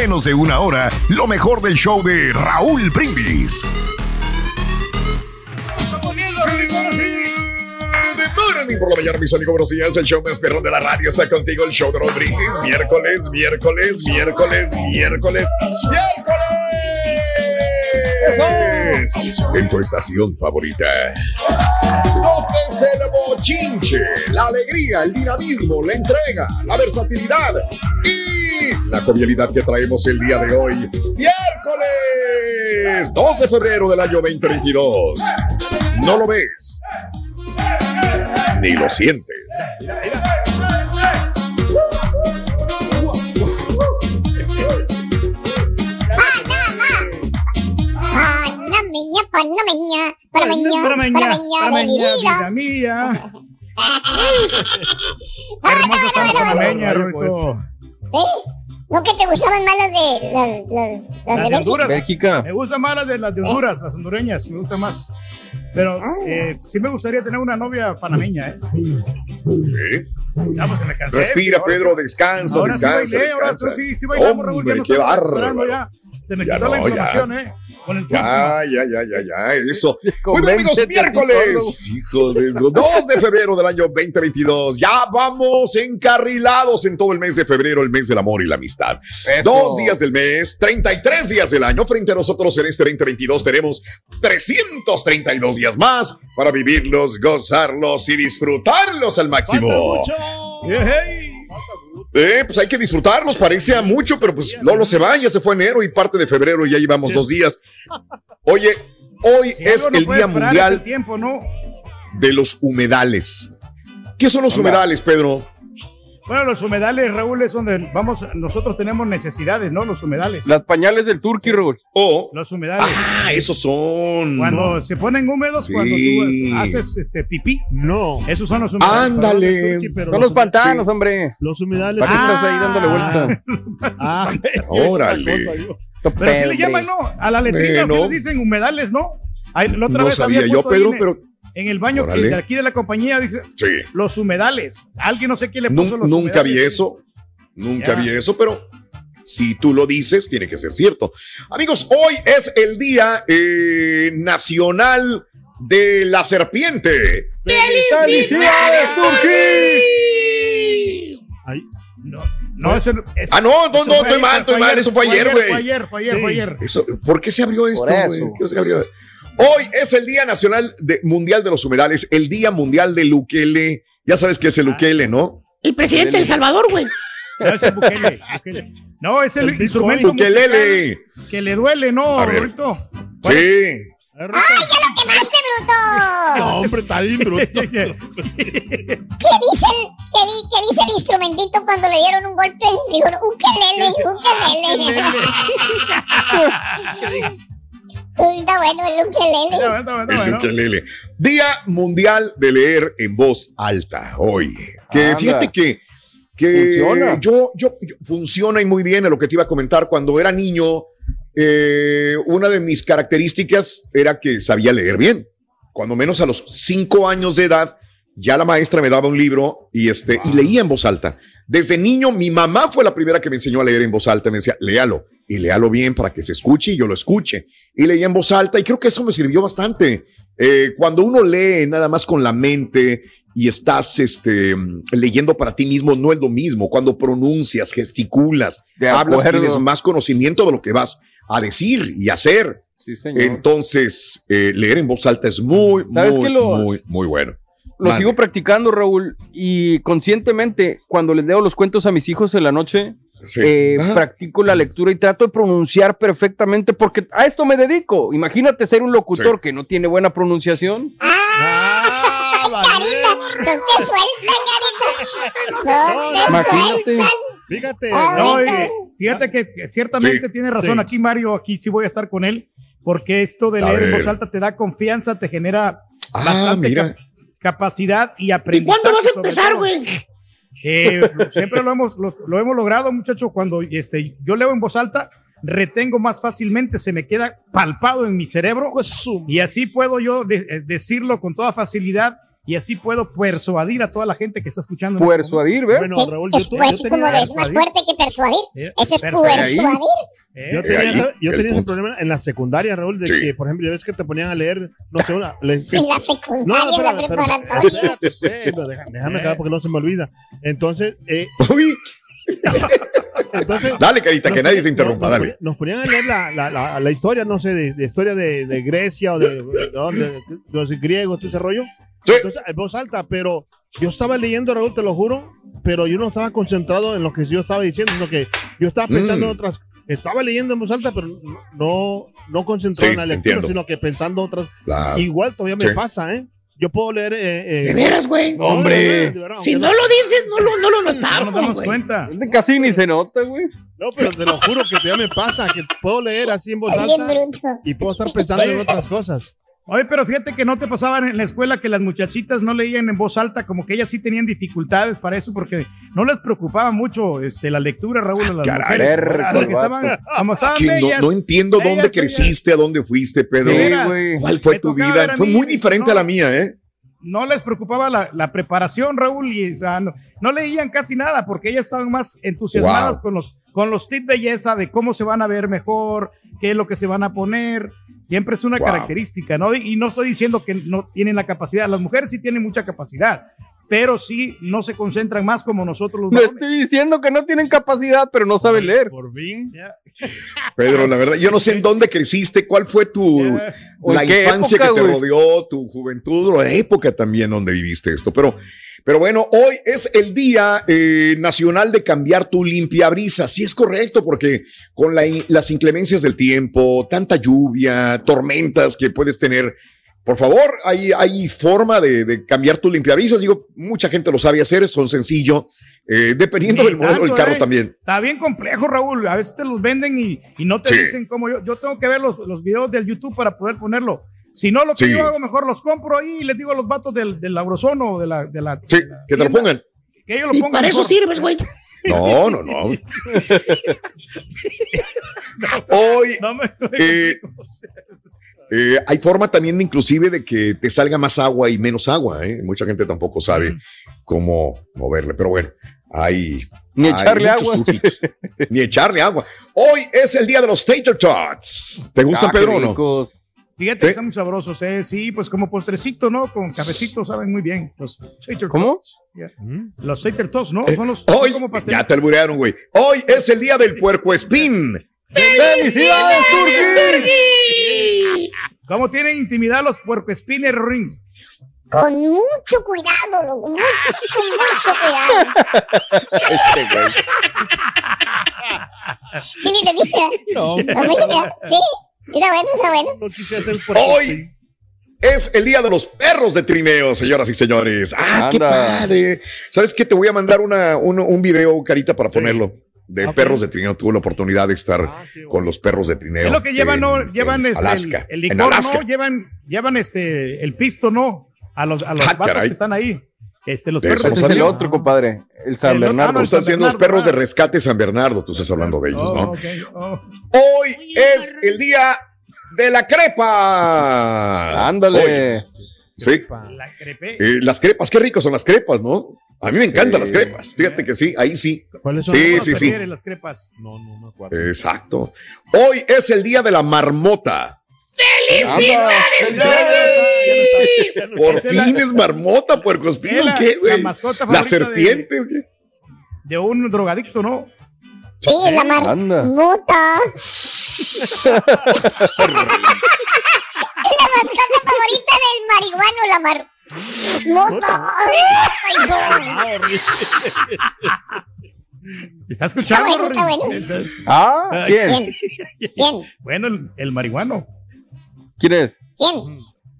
menos de una hora lo mejor del show de Raúl Brindis. Por la mañana, mis amigos, buenos días. El show más perrón de la radio está contigo. El show de Raúl Brindis. Miércoles, miércoles, miércoles, miércoles, miércoles. En tu estación favorita. Notes el bochinche, la alegría, el dinamismo, la entrega, la versatilidad y la jovialidad que traemos el día de hoy. Miércoles 2 de febrero del año 2022. No lo ves, ni lo sientes. Panameña, panameña, panameña, panameña de mi vida. mía. Qué hermosa está la panameña, Rorito. ¿Eh? ¿No que te gustaban más las de las, las, las Las de de Honduras. Bélgica? Me gustan más las de las de Honduras, las hondureñas, me gustan más. Pero Ah. eh, sí me gustaría tener una novia panameña, ¿eh? Ya, pues, se me cansé. Respira, Pedro, descansa, ahora sí descansa, ahora descansa. sí, sí bailamos, Raúl, ya Hombre, qué bárbaro. Se me Ya quitó la no, ya. ¿eh? Con el tiempo. Ya, ya, ya, ya, ya, eso. Bueno, amigos, Convéncete tú miércoles, hijo de eso, 2 de febrero del año 2022. Ya vamos encarrilados en todo el mes de febrero, el mes del amor y la amistad. Eso. Dos días del mes, 33 días del año. Frente a nosotros en este 2022 tenemos 332 días más para vivirlos, gozarlos y disfrutarlos al máximo. Eh, pues hay que disfrutarlos, parece a mucho, pero pues Lolo se va, ya se fue enero y parte de febrero y ya llevamos dos días. Oye, hoy Si es no el Día Mundial tiempo, ¿no? de los humedales. ¿Qué son los humedales, Pedro? Bueno, los humedales, Raúl, es donde vamos, nosotros tenemos necesidades, ¿no? Los humedales. Las pañales del Turqui, Raúl. Oh. Los humedales. Ah, esos son. Cuando se ponen húmedos, Sí. cuando tú haces este, pipí. No. Esos son los humedales. Ándale. Son los pantanos, hombre. Los humedales. ¿Para qué estás ahí dándole vuelta? Ah, Órale. Pero sí le llaman, ¿no? A la letrina Bueno. sí le dicen humedales, ¿no? La otra No vez sabía había yo, Pedro, en- pero- En el baño que de aquí de la compañía dice Sí. los humedales. Alguien no sé quién le puso los nunca humedales. vi eso. Nunca Ya. vi eso, pero si tú lo dices, tiene que ser cierto. Amigos, hoy es el Día eh, Nacional de la Serpiente. ¡Felicidades, Turquí! Ay, no, no, eso no- es- Ah, no, no, eso no, estoy ayer, mal, estoy mal, eso fue ayer, güey. Fue ayer, fue ayer, fue ayer. Eso, ¿Por qué se abrió esto, Por eso. güey? ¿Qué se abrió? Hoy es el Día Nacional de- Mundial de los Humedales, el Día Mundial del Ukele. Ya sabes qué es el Ukele, ¿no? El presidente de El Salvador, güey. No, es Bukele, Bukele. No, es el, El instrumento que le duele, ¿no. Rorrito? Sí. ¡Ay, ya lo quemaste, bruto! No, hombre, está bien bruto. ¿Qué dice el, qué, di- qué dice el instrumentito cuando le dieron un golpe? Dijo, ukelele, ukelele. Está bueno el ukelele. Está bueno, está bueno, está El bueno. ukelele. Día Mundial de Leer en Voz Alta hoy. Que Anda. fíjate que, que Funciona. Yo, yo, yo- funciona y muy bien en lo que te iba a comentar. Cuando era niño, eh, una de mis características era que sabía leer bien. Cuando menos a los cinco años de edad, ya la maestra me daba un libro y, este, y leía en voz alta. Desde niño, mi mamá fue la primera que me enseñó a leer en voz alta. Me decía, léalo y léalo bien para que se escuche y yo lo escuche. Y leía en voz alta y creo que eso me sirvió bastante. Eh, cuando uno lee nada más con la mente y estás este, leyendo para ti mismo, no es lo mismo. Cuando pronuncias, gesticulas, De hablas, tienes más conocimiento de lo que vas a decir y hacer. Sí, señor. Entonces, eh, leer en voz alta es muy, ¿Sabes muy, lo- muy, muy bueno. Lo Mande. sigo practicando, Raúl, y conscientemente, cuando les leo los cuentos a mis hijos en la noche, Sí. eh, Ajá. practico la lectura y trato de pronunciar perfectamente, porque a esto me dedico. Imagínate ser un locutor Sí. que no tiene buena pronunciación. Ah, vale. No te sueltan, carita. No te Imagínate. sueltan. Fíjate. No, y fíjate que, que ciertamente Sí. tiene razón Sí. aquí, Mario. Aquí sí voy a estar con él, porque esto de A leer en voz alta te da confianza, te genera Ah, bastante mira. cap- capacidad y ¿Y aprendizaje. cuándo vas a empezar, güey? Eh, siempre lo hemos, lo, lo hemos logrado, muchacho. Cuando este, yo leo en voz alta, retengo más fácilmente, se me queda palpado en mi cerebro y así puedo yo de- eh, decirlo con toda facilidad y así puedo persuadir a toda la gente que está escuchando. este Persuadir, ¿ves? Bueno, Raúl, yo, es, tu- pues, yo como tenía, de- es más fuerte que persuadir. Eh, Ese es persuadir. persuadir. ¿eh? yo Eh, tenía, ahí, yo tenía ese problema en la secundaria, Raúl, de Sí. que, por ejemplo, ya ves que te ponían a leer, no sé, una. le- En la secundaria, en la espérame, espérame, preparatoria. espérate, deja- déjame acabar porque no se me olvida. Entonces, eh, Uy, entonces dale, carita, que nadie te interrumpa, nos, dale. Nos ponían a leer la, la, la, la historia, no sé, de, de historia de, de Grecia o de, de, los griegos, todo ese rollo. Sí. Entonces, en voz alta, pero yo estaba leyendo, Raúl, te lo juro, pero yo no estaba concentrado en lo que yo estaba diciendo, sino que yo estaba pensando Mm. en otras. Estaba leyendo en voz alta, pero no, no concentrado Sí, en la lectura, entiendo. sino que pensando otras. Igual todavía me Sí. pasa, ¿eh? Yo puedo leer. Eh, eh, ¿De veras, güey? no, Hombre. de veras, de veras, Si no lo dices, no lo, no lo No nos notamos, damos cuenta. Casi ni se nota, güey. No, pero te lo juro que todavía me pasa, que puedo leer así en voz alta y puedo estar pensando en otras cosas. Oye, pero fíjate que no te pasaban en la escuela que las muchachitas no leían en voz alta, como que ellas sí tenían dificultades para eso, porque no les preocupaba mucho este, la lectura, Raúl, a las Caray. mujeres. Estaban, Es que no, bellas, no entiendo dónde ellas- creciste, a dónde fuiste, Pedro. Sí. ¿Cuál fue tu vida? Fue mí, muy diferente a la mía, ¿eh? no les preocupaba la, la preparación, Raúl, y o sea, no, no leían casi nada, porque ellas estaban más entusiasmadas Wow. con los con los tips de belleza, de cómo se van a ver mejor, qué es lo que se van a poner. Siempre es una Wow. característica, ¿no? Y no estoy diciendo que no tienen la capacidad. Las mujeres sí tienen mucha capacidad, pero sí no se concentran más como nosotros los No varones. estoy diciendo que no tienen capacidad, pero no saben leer. Por fin. Pedro, la verdad, yo no sé en dónde creciste, cuál fue tu Ya. ¿O la infancia época, que te rodeó, tu juventud, la época también donde viviste esto. Pero, pero bueno, hoy es el Día eh, Nacional de Cambiar tu limpiabrisa. Sí es correcto, porque con la las inclemencias del tiempo, tanta lluvia, tormentas que puedes tener. Por favor, hay, hay forma de, de cambiar tu limpiabrisas. Digo, mucha gente lo sabe hacer, son sencillo, eh, dependiendo del modelo del carro ¿eh? también. Está bien complejo, Raúl. A veces te los venden y, y no te Sí. dicen cómo yo. Yo tengo que ver los, los videos del YouTube para poder ponerlo. Si no, lo que Sí. yo hago, mejor los compro ahí y les digo a los vatos del, del Laurozono o de la, de la. Sí, de la que te lo pongan. Que ellos lo Y pongan. para eso sirves, güey. No, no, no. Hoy No me- Eh, eh, hay forma también de, inclusive de que te salga más agua y menos agua. ¿eh? Mucha gente tampoco sabe cómo moverle, pero bueno, hay, Ni hay echarle muchos agua. truquitos. Ni echarle agua. Hoy es el día de los tater tots. ¿Te gustan, Ah, Pedro, o no? Fíjate que están muy sabrosos, ¿eh? Sí, pues como postrecito, ¿no? Con cafecito saben muy bien. Los tater ¿Cómo? tots. Yeah. Los tater tots, ¿no? Eh, Son los son Hoy, como ya te alburearon, güey. Hoy es el día del puerco espín. ¡Felicidades, Turki! ¿Cómo tienen intimidad los puercoespines ring? Con mucho cuidado, loco. Mucho, mucho cuidado. Este. Sí, ni te viste. No. Con mucho cuidado. Sí. Está bueno, está bueno. No quise hacer por Hoy es el día de los perros de trineo, señoras y señores. Ah, qué padre. ¿Sabes qué? Te voy a mandar una, un, un video, Carita, para ponerlo. De perros de trineo. Tuve la oportunidad de estar Ah, bueno. con los perros de trineo. Es lo que llevan, ¿no? Llevan en este, Alaska. el, el en Alaska. ¿no? Llevan, llevan este, el pisto, ¿no? A los, a los Ah, vatos que están ahí. Este, los De perros es el otro, compadre. El San El otro- ah, Bernardo. no, San haciendo los perros de ah. rescate San Bernardo. Tú estás hablando de ellos, Oh, ¿no? ok, oh. Hoy es el día de la crepa. Ándale. Hoy, sí. La crepé. Eh, las crepas, qué ricos son las crepas, ¿no? A mí me encantan las crepas. Fíjate que sí, ahí sí. ¿Cuáles son? Sí, ¿Cómo sí, las sí. las crepas? No, no me acuerdo. Exacto. Hoy es el día de la marmota. Por Esa es la- fin es marmota, la- ¿qué, güey? la La, mascota favorita serpiente, ¿o qué? De un drogadicto, ¿no? Sí, la Anda. marmota. es la mascota favorita del marihuano, la mar... Ay. Ah. ¿Está escuchando? Está bueno, está bueno. Ah, ¿quién? ¿Quién? ¿Quién? Bueno, el, el marihuano. ¿Quién es? ¿Quién?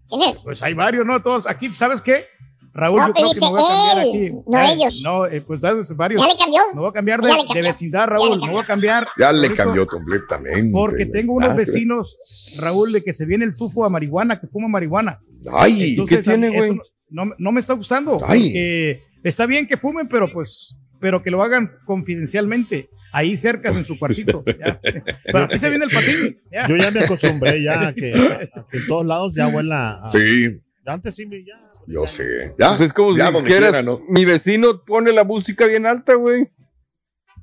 ¿Quién es? Pues hay varios, ¿no? Todos aquí, ¿sabes qué? Raúl, No, yo creo que me voy a cambiar él, aquí. no Eh, ellos. No, eh, pues sabes, varios. ¿Ya le cambió? Me voy a cambiar de, Ya le de cambió. vecindad, Raúl. Me voy a cambiar. Ya le cambió completamente. Porque tengo unos Ah, vecinos, Raúl, de que se viene el tufo a marihuana, que fuma marihuana. Ay, Entonces, ¿qué tiene, güey? eso No, no- no me está gustando. Ay. Está bien que fumen, pero pues, pero que lo hagan confidencialmente. Ahí cerca en su cuartito. ya. Pero aquí se viene el patín. ya. Yo ya me acostumbré ya a que, a que en todos lados ya huela a... sí, Antes sí me... Ya, yo sé. Ya, Pues es como ya si donde dijeras, quiera, ¿no? mi vecino pone la música bien alta, güey.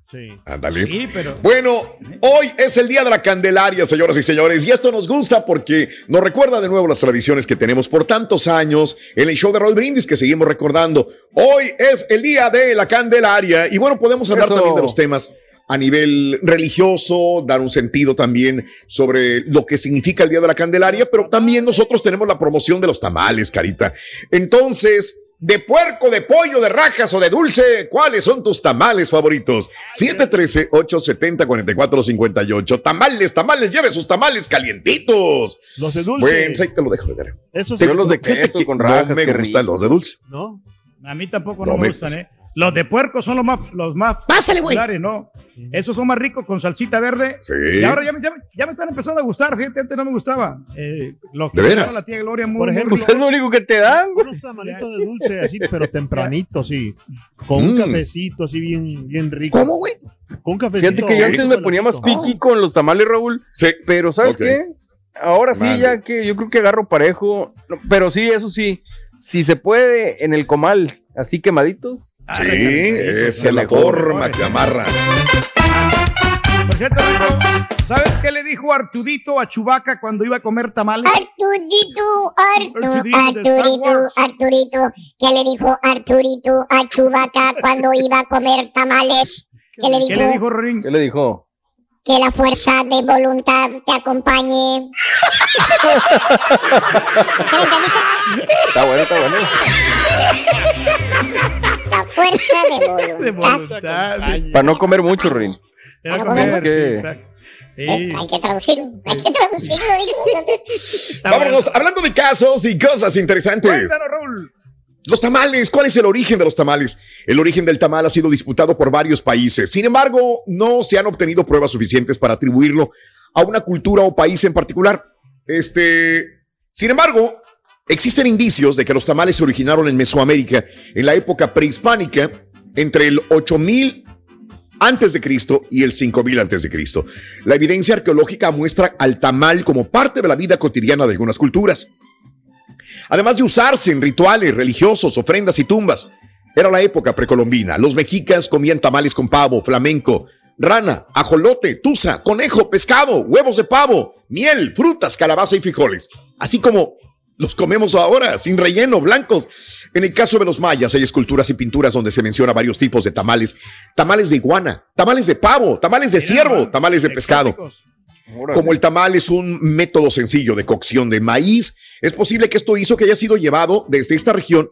Sí. Ándale. Sí, pero. Bueno, hoy es el día de la Candelaria, señoras y señores, y esto nos gusta porque nos recuerda de nuevo las tradiciones que tenemos por tantos años en el show de Roy Brindis que seguimos recordando. Hoy es el día de la Candelaria y bueno, podemos hablar Eso. también de los temas a nivel religioso, dar un sentido también sobre lo que significa el día de la Candelaria, pero también nosotros tenemos la promoción de los tamales, Carita. Entonces, de puerco, de pollo, de rajas o de dulce, ¿cuáles son tus tamales favoritos? 713-870-4458. Tamales, tamales, lleve sus tamales calientitos. Los de dulce. Bueno, pues ahí te lo dejo de ver. Esos Yo los de queso que con rajas, No me gustan rico. los de dulce. ¿No? A mí tampoco No no, me me gustan, gusta. ¿eh? Los de puerco son los más, los más Pásale, güey. populares, ¿no? Esos son más ricos con salsita verde. Sí. Y ahora ya, me- ya, me- ya me están empezando a gustar. Fíjate, antes no me gustaba. Eh, lo que ¿De veras? la tía Gloria muy, Por ejemplo, es lo único que te dan, güey. Unos tamalitos de dulce así, pero tempranito, sí. Con un Mm. cafecito así bien, bien rico. ¿Cómo, güey? Con un cafecito. Fíjate que yo antes me ponía más piqui con los tamales, Raúl. Sí. Pero ¿sabes qué? Ahora sí, ya que yo creo que agarro parejo. Pero sí, eso sí. Si se puede en el comal, así quemaditos. Ah, Sí, es la mejor. forma que amarra. Por cierto, Rico, ¿sabes qué le dijo Artudito a Chubaca cuando iba a comer tamales? Arturito, Artu, Arturito Arturito. ¿Qué le dijo Arturito a Chubaca cuando iba a comer tamales? ¿Qué le ¿Qué le dijo? dijo Rorín? ¿Qué le dijo? Que la fuerza de voluntad te acompañe. ¿Qué le entendiste? Está bueno, está bueno. La fuerza de De voluntad. Para no comer mucho, Rin. Para comer. Sí. Eh, Hay que traducirlo. Hay que traducirlo. Vámonos, hablando de casos y cosas interesantes. Cuéntanos, Raúl. Los tamales, ¿cuál es el origen de los tamales? El origen del tamal ha sido disputado por varios países. Sin embargo, no se han obtenido pruebas suficientes para atribuirlo a una cultura o país en particular. Este, sin embargo, existen indicios de que los tamales se originaron en Mesoamérica en la época prehispánica entre el 8000 antes de Cristo y el 5000 antes de Cristo. La evidencia arqueológica muestra al tamal como parte de la vida cotidiana de algunas culturas. Además de usarse en rituales religiosos, ofrendas y tumbas. Era la época precolombina. Los mexicas comían tamales con pavo, flamenco, rana, ajolote, tusa, conejo, pescado, huevos de pavo, miel, frutas, calabaza y frijoles. Así como los comemos ahora, sin relleno, blancos. En el caso de los mayas hay esculturas y pinturas donde se menciona varios tipos de tamales. Tamales de iguana, tamales de pavo, tamales de ciervo, tamales de pescado. Como el tamal es un método sencillo de cocción de maíz Es posible que esto hizo que haya sido llevado desde esta región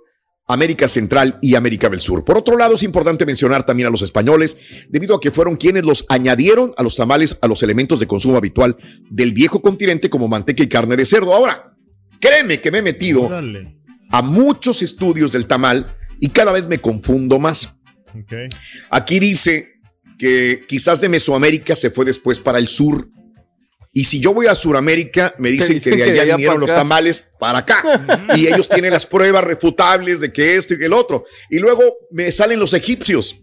América Central y América del Sur. Por otro lado, es importante mencionar también a los españoles, debido a que fueron quienes los añadieron a los tamales a los elementos de consumo habitual del viejo continente como manteca y carne de cerdo. Ahora, créeme que me he metido a muchos estudios del tamal y cada vez me confundo más. Aquí dice que quizás de Mesoamérica se fue después para el sur. Y si yo voy a Sudamérica, me dicen, que de allá, vinieron los tamales para acá. y ellos tienen las pruebas refutables de que esto y que el otro. Y luego me salen los egipcios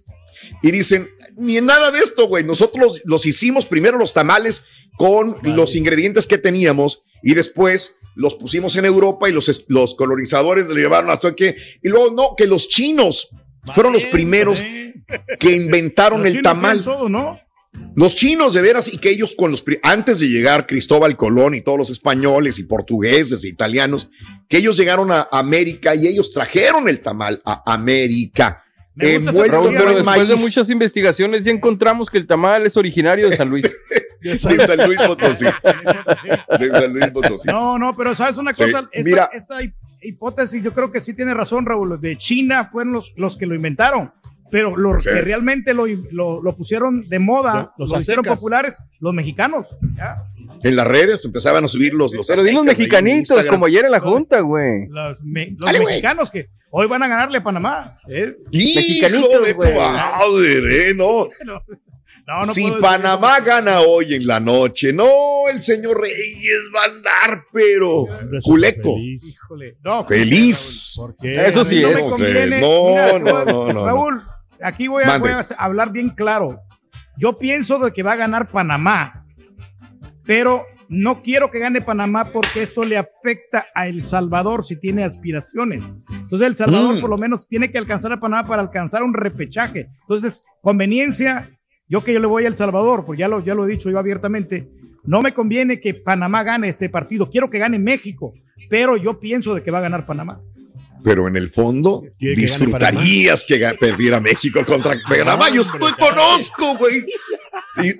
y dicen, ni en nada de esto, güey. Nosotros los, hicimos primero los tamales con los ingredientes que teníamos y después los pusimos en Europa y los, los colonizadores le llevaron hasta que. Y luego, no, que los chinos fueron los primeros que inventaron el tamal. ¿no? Los chinos de veras y que ellos con los antes de llegar Cristóbal Colón y todos los españoles y portugueses e italianos, que ellos llegaron a América y ellos trajeron el tamal a América. Envuelto en maíz. Después de muchas investigaciones ya encontramos que el tamal es originario de San Luis. de San Luis Potosí. De San Luis Potosí. No, no, pero sabes una cosa, Mira, esta hipótesis yo creo que sí tiene razón, Raúl. De China fueron los, los que lo inventaron pero los que realmente lo, lo, pusieron de moda, los, hicieron populares, los mexicanos. En las redes empezaban a subir los los Pero los mexicanitos, como ayer en la junta, güey. Los, mexicanos que hoy van a ganarle a Panamá. ¿eh? Mexicanitos, güey. ¿eh? No. No, si Panamá gana hoy en la noche, no, el señor Reyes va a andar, pero culeco. Feliz. No, feliz. Eso sí es. No, no, no, no, Raúl, aquí voy a, hablar bien claro. Yo pienso de que va a ganar Panamá, pero no quiero que gane Panamá porque esto le afecta a El Salvador si tiene aspiraciones. Entonces El Salvador mm. por lo menos tiene que alcanzar a Panamá para alcanzar un repechaje. Entonces, conveniencia, yo que yo le voy a El Salvador, pues ya lo, ya lo he dicho yo abiertamente, no me conviene que Panamá gane este partido, quiero que gane México, pero yo pienso de que va a ganar Panamá pero en el fondo disfrutarías que, perdiera México contra Panamá. Yo estoy conozco, güey.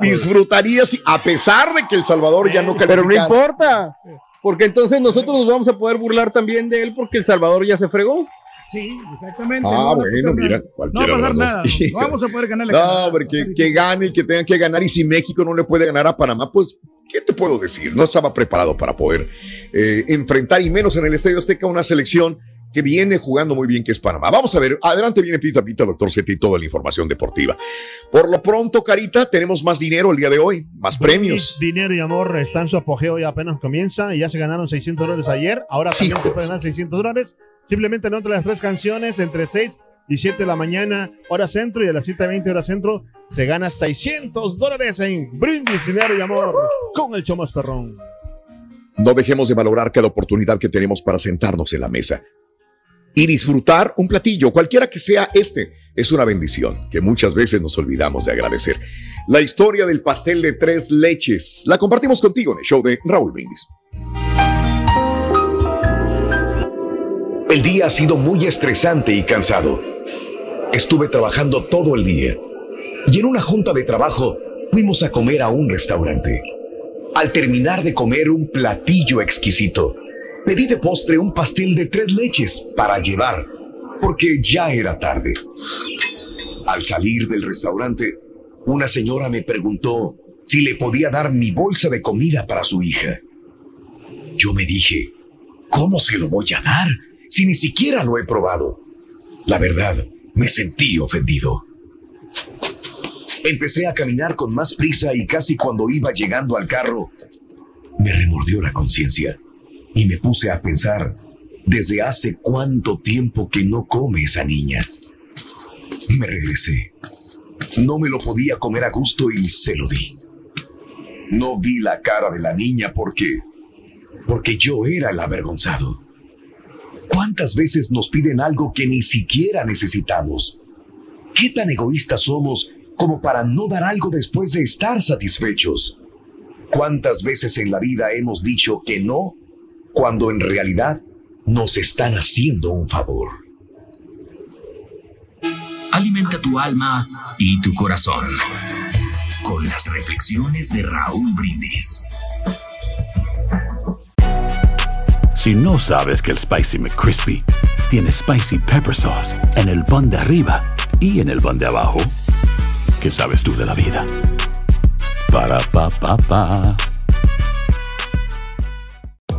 disfrutarías, a pesar de que El Salvador ya no califica. Pero no importa, porque entonces nosotros nos vamos a poder burlar también de él porque El Salvador ya se fregó. Sí, exactamente. Ah, bueno, mira, cualquiera no va a nada. No vamos a poder ganarle. No, porque que, gane y que tengan que ganar. Y si México no le puede ganar a Panamá, pues, ¿qué te puedo decir? No estaba preparado para poder eh, enfrentar, y menos en el Estadio Azteca, una selección que viene jugando muy bien, que es Panamá. Vamos a ver, adelante viene Pita Pita, doctor Seti, y toda la información deportiva. Por lo pronto, Carita, tenemos más dinero el día de hoy, más premios. Dinero y amor está en su apogeo y apenas comienza. Y ya se ganaron 600 dólares ayer. Ahora también se pueden ganar 600 dólares. Simplemente entre las tres canciones, entre 6 y 7 de la mañana, hora centro, y a las 7.20 hora centro, te ganas 600 dólares en Brindis, Dinero y Amor con el Chomas Perrón. No dejemos de valorar cada oportunidad que tenemos para sentarnos en la mesa y disfrutar un platillo, cualquiera que sea este, es una bendición que muchas veces nos olvidamos de agradecer. La historia del pastel de tres leches la compartimos contigo en el show de Raúl Brindis. El día ha sido muy estresante y cansado. Estuve trabajando todo el día y en una junta de trabajo fuimos a comer a un restaurante. Al terminar de comer un platillo exquisito, Pedí de postre un pastel de tres leches para llevar, porque ya era tarde. Al salir del restaurante, una señora me preguntó si le podía dar mi bolsa de comida para su hija. Yo me dije, ¿cómo se lo voy a dar si ni siquiera lo he probado? La verdad, me sentí ofendido. Empecé a caminar con más prisa y casi cuando iba llegando al carro, me remordió la conciencia y me puse a pensar desde hace cuánto tiempo que no come esa niña. Me regresé. No me lo podía comer a gusto y se lo di. No vi la cara de la niña porque porque yo era el avergonzado. ¿Cuántas veces nos piden algo que ni siquiera necesitamos? ¿Qué tan egoístas somos como para no dar algo después de estar satisfechos? ¿Cuántas veces en la vida hemos dicho que no cuando en realidad nos están haciendo un favor. Alimenta tu alma y tu corazón con las reflexiones de Raúl Brindis. Si no sabes que el Spicy McCrispy tiene Spicy Pepper Sauce en el pan de arriba y en el pan de abajo, ¿qué sabes tú de la vida? Para, pa, pa, pa.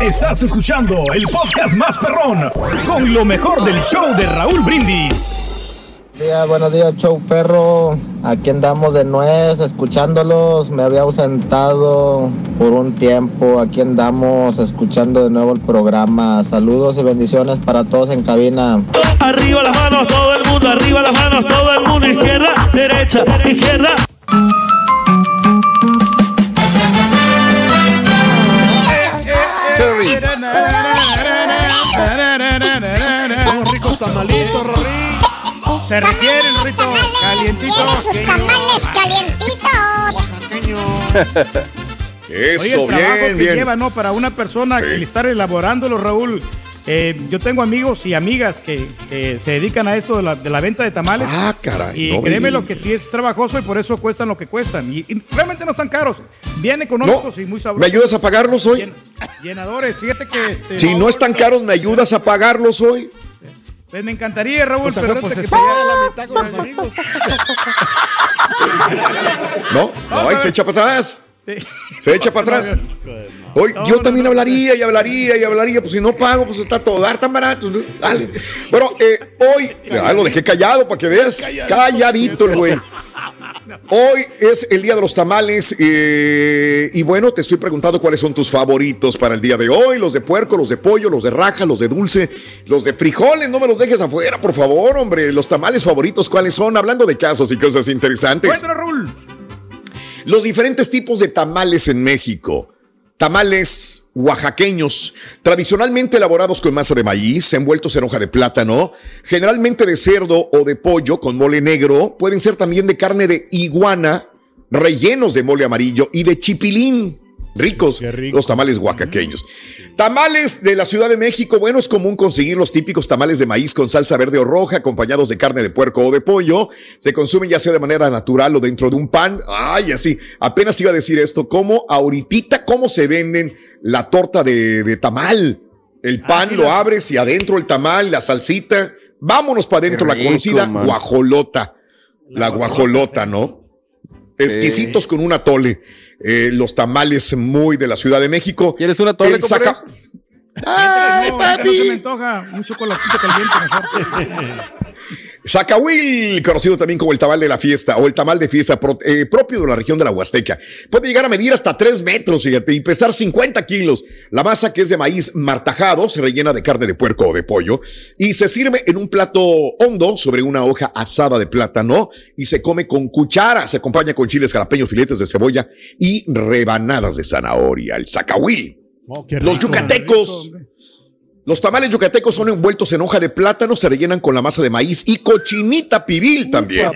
Estás escuchando el podcast más perrón con lo mejor del show de Raúl Brindis. Buenos días, buenos días, show perro. Aquí andamos de nuez, escuchándolos. Me había ausentado por un tiempo. Aquí andamos escuchando de nuevo el programa. Saludos y bendiciones para todos en cabina. Arriba las manos, todo el mundo, arriba las manos, todo el mundo, izquierda, derecha, izquierda. Tamalitos, Rorín. Se requieren, Rorito. Calientitos. Quieren sus tamales calientitos. Oye, Eso, el trabajo bien, que bien. lleva, ¿no? Para una persona que estar elaborándolo, Raúl. Eh, yo tengo amigos y amigas que eh, se dedican a esto de la, de la venta de tamales. Ah, caray. Y no créeme me lo que sí es trabajoso y por eso cuestan lo que cuestan. Y, y realmente no están caros. Bien económicos y muy sabrosos. ¿Me ayudas a pagarlos hoy? Llenadores. Fíjate que. Este, Si no están caros, ¿me ayudas a pagarlos hoy? Pues me encantaría, Raúl, Pues, pero pues, se que- pega la mitad con los amigos. No, no, ahí se echa para atrás. Se echa para atrás. Hoy, yo también hablaría y hablaría y hablaría, pues si no pago, pues está todo dar tan barato. Dale. Pero eh, hoy, ya lo dejé callado para que veas, calladito el güey. Hoy es el día de los tamales eh, y bueno, te estoy preguntando cuáles son tus favoritos para el día de hoy, los de puerco, los de pollo, los de raja, los de dulce, los de frijoles, no me los dejes afuera, por favor, hombre, los tamales favoritos, ¿cuáles son? Hablando de casos y cosas interesantes. Los diferentes tipos de tamales en México. Tamales oaxaqueños, tradicionalmente elaborados con masa de maíz, envueltos en hoja de plátano, generalmente de cerdo o de pollo con mole negro, pueden ser también de carne de iguana, rellenos de mole amarillo y de chipilín. Ricos los tamales oaxaqueños. Tamales de la Ciudad de México. Bueno, es común conseguir los típicos tamales de maíz con salsa verde o roja, acompañados de carne de puerco o de pollo. Se consumen ya sea de manera natural o dentro de un pan. Ay, así. Apenas iba a decir esto. Como ahorita, cómo se venden la torta de, de tamal. El pan sí, lo la- abres y adentro el tamal, la salsita. Vámonos para adentro, la conocida man. guajolota. La guajolota, ¿no? Exquisitos con un atole. Eh, los tamales muy de la Ciudad de México. ¿Quieres un atole, El saca- ¡Ay, papi! No se me antoja. Un chocolatito caliente mejor. Zacahuil, conocido también como el tamal de la fiesta o el tamal de fiesta pro- eh, propio de la región de la Huasteca. Puede llegar a medir hasta 3 metros, fíjate, y pesar 50 kilos. La masa, que es de maíz martajado, se rellena de carne de puerco o de pollo y se sirve en un plato hondo sobre una hoja asada de plátano y se come con cuchara. Se acompaña con chiles jalapeños, filetes de cebolla y rebanadas de zanahoria. El zacahuil. Los yucatecos. Los tamales yucatecos son envueltos en hoja de plátano, se rellenan con la masa de maíz y cochinita pibil también.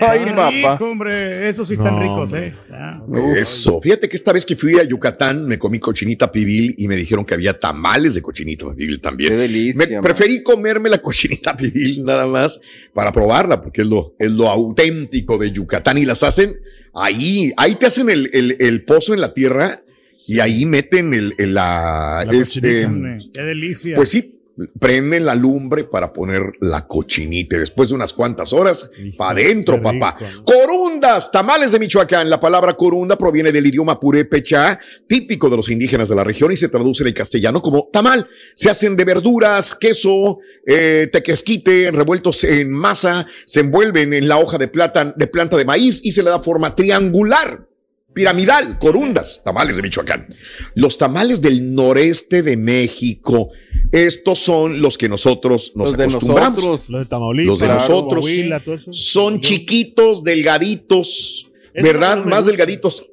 Rico, hombre, esos sí están ricos, ¿eh? Ah. Eso. Fíjate que esta vez que fui a Yucatán me comí cochinita pibil y me dijeron que había tamales de cochinita pibil también. Qué delicia, me preferí comerme la cochinita pibil nada más para probarla porque es lo, es lo auténtico de Yucatán y las hacen ahí. Ahí te hacen el, el- el pozo en la tierra y ahí meten el, el- la, La este, Qué delicia. pues sí, prenden la lumbre para poner la cochinita. Después de unas cuantas horas, para adentro, papá. Corundas, tamales de Michoacán. La palabra corunda proviene del idioma purépecha, típico de los indígenas de la región y se traduce en el castellano como tamal. Se hacen de verduras, queso, eh, tequesquite, revueltos en masa, se envuelven en la hoja de, plata, de planta de maíz y se le da forma triangular. Piramidal, corundas, tamales de Michoacán. Los tamales del noreste de México. Estos son los que nosotros nos Los de acostumbramos. nosotros. Los de Tamaulipas, Los de nosotros Coahuila, todo eso. son chiquitos, delgaditos, ¿verdad? Más delgaditos.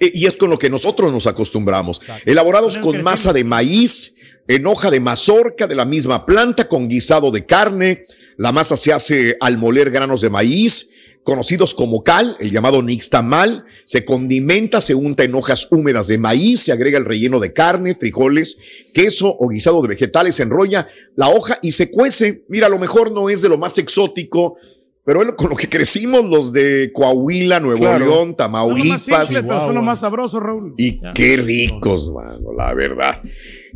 E- Y es con lo que nosotros nos acostumbramos. Elaborados con masa de maíz, en hoja de mazorca de la misma planta, con guisado de carne. La masa se hace al moler granos de maíz, conocidos como cal, el llamado nixtamal. Se condimenta, se unta en hojas húmedas de maíz, se agrega el relleno de carne, frijoles, queso o guisado de vegetales, se enrolla la hoja y se cuece. Mira, a lo mejor no es de lo más exótico, pero es con lo que crecimos los de Coahuila, Nuevo Claro. León, Son más Tamaulipas. son los más sabrosos, Raúl. Y qué ricos, mano, la verdad.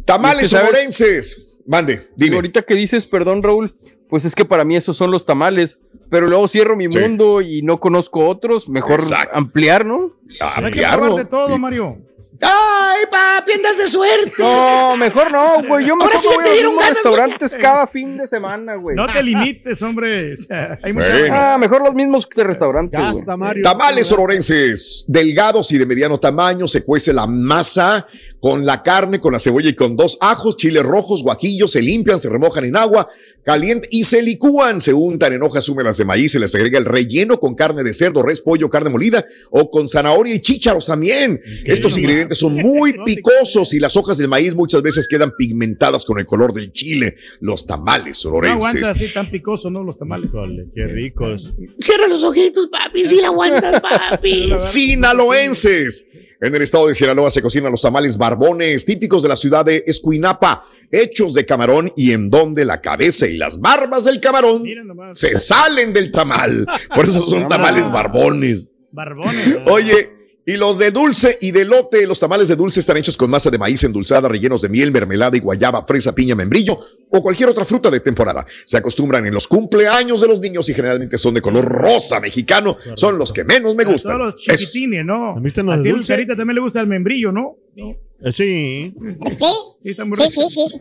Tamales Y es que, ¿sabes? sonorenses. Mande, dime. Ahorita que dices, perdón, Raúl, pues es que para mí esos son los tamales, pero luego cierro mi Sí. mundo y no conozco otros, mejor Exacto. ampliar, ¿no? Probar de todo, Mario. Ay, papi, andas de suerte. No, mejor no, güey. Yo mejor Ahora sí me ya voy a los restaurantes cada fin de semana, güey. No te limites, hombre. O sea, hay mucha Ah, mejor los mismos de restaurantes. güey. Tamales sonorenses, delgados y de mediano tamaño, se cuece la masa con la carne, con la cebolla y con dos ajos, chiles rojos, guajillos, se limpian, se remojan en agua caliente y se licúan, se untan en hojas húmedas de maíz, se les agrega el relleno con carne de cerdo, res, pollo, carne molida o con zanahoria y chícharos también. Estos ingredientes son muy picosos y las hojas del maíz muchas veces quedan pigmentadas con el color del chile, los tamales No aguanta sonorenses. así tan picoso, ¿no? Los tamales. qué ricos. Cierra los ojitos, papi, si la aguantas, papi. Sinaloenses. En el estado de Sinaloa se cocinan los tamales barbones, típicos de la ciudad de Escuinapa, hechos de camarón y en donde la cabeza y las barbas del camarón se salen del tamal. Por eso son tamales barbones. Barbones. Oye, y los de dulce y de lote, los tamales de dulce están hechos con masa de maíz endulzada, rellenos de miel, mermelada y guayaba, fresa, piña, membrillo o cualquier otra fruta de temporada. Se acostumbran en los cumpleaños de los niños y generalmente son de color rosa mexicano. Son los que menos me A gustan. todos los chiquitines, ¿no? ¿A mí te no Así dulce? Carita también le gusta el membrillo, ¿no? Eh, Sí. ¿Sí? Sí, está muy Sí, sí, sí. Sí,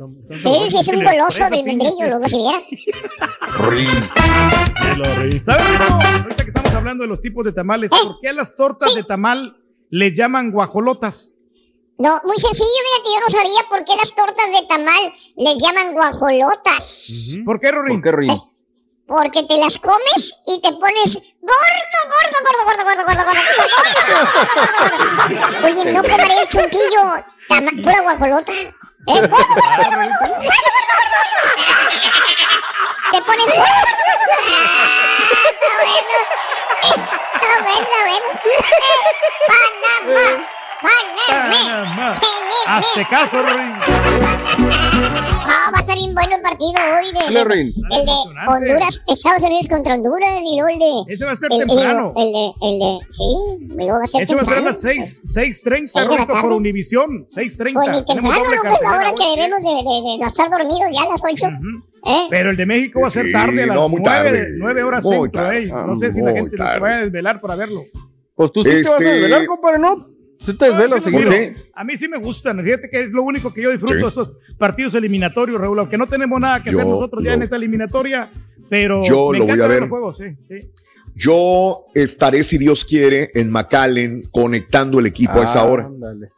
sí, es un goloso del membrillo, luego si viera. ¿Sabes? Ahorita que estamos hablando de los tipos de tamales, ¿por qué a las tortas de tamal les llaman guajolotas? No, muy sencillo, fíjate, yo no sabía por qué las tortas de tamal les llaman guajolotas. ¿Por qué, Rorín? ¿Por qué, Rorín? Porque te las comes y te pones gordo, gordo, gordo, gordo, gordo, gordo, gordo, gordo, gordo. Oye, no comeré el chuntillo, pura guajolota. ¿Eh? Gordo, gordo, gordo, gordo, gordo, gordo. Te pones gordo. Ah, Está bueno. Está bueno, bueno. Panamá. Panamá. Hazte caso, Rorín. Ah, va a ser bueno el partido hoy de, Rin. el de Honduras, Estados Unidos contra Honduras y luego el de Ese va a ser el, el- temprano. El, de, el de, sí, luego va a ser Eso va a ser a temprano. las 6, 6.30, Seis de la Rorito, por. Univisión. 6.30. Pues ni temprano, no, pues cartelera ahora hoy. que debemos de, de, de no estar dormidos ya a las 8. ¿Eh? Pero el de México va a ser Sí, tarde, a las no, muy 9, tarde. 9 horas Muy centro. tarde. No sé si la gente se tarde. va a desvelar para verlo. Pues tú sí te vas a Este- desvelar, compadre, ¿no? Sí te desvelas No, sí seguido. miro. A mí sí me gustan. Fíjate que es lo único que yo disfruto Sí. de estos partidos eliminatorios, Raúl. Aunque no tenemos nada que hacer nosotros ya lo- en esta eliminatoria. Pero Yo me lo voy a ver. los juegos, sí, sí. Yo estaré, si Dios quiere, en McAllen conectando el equipo a esa hora. Ándale.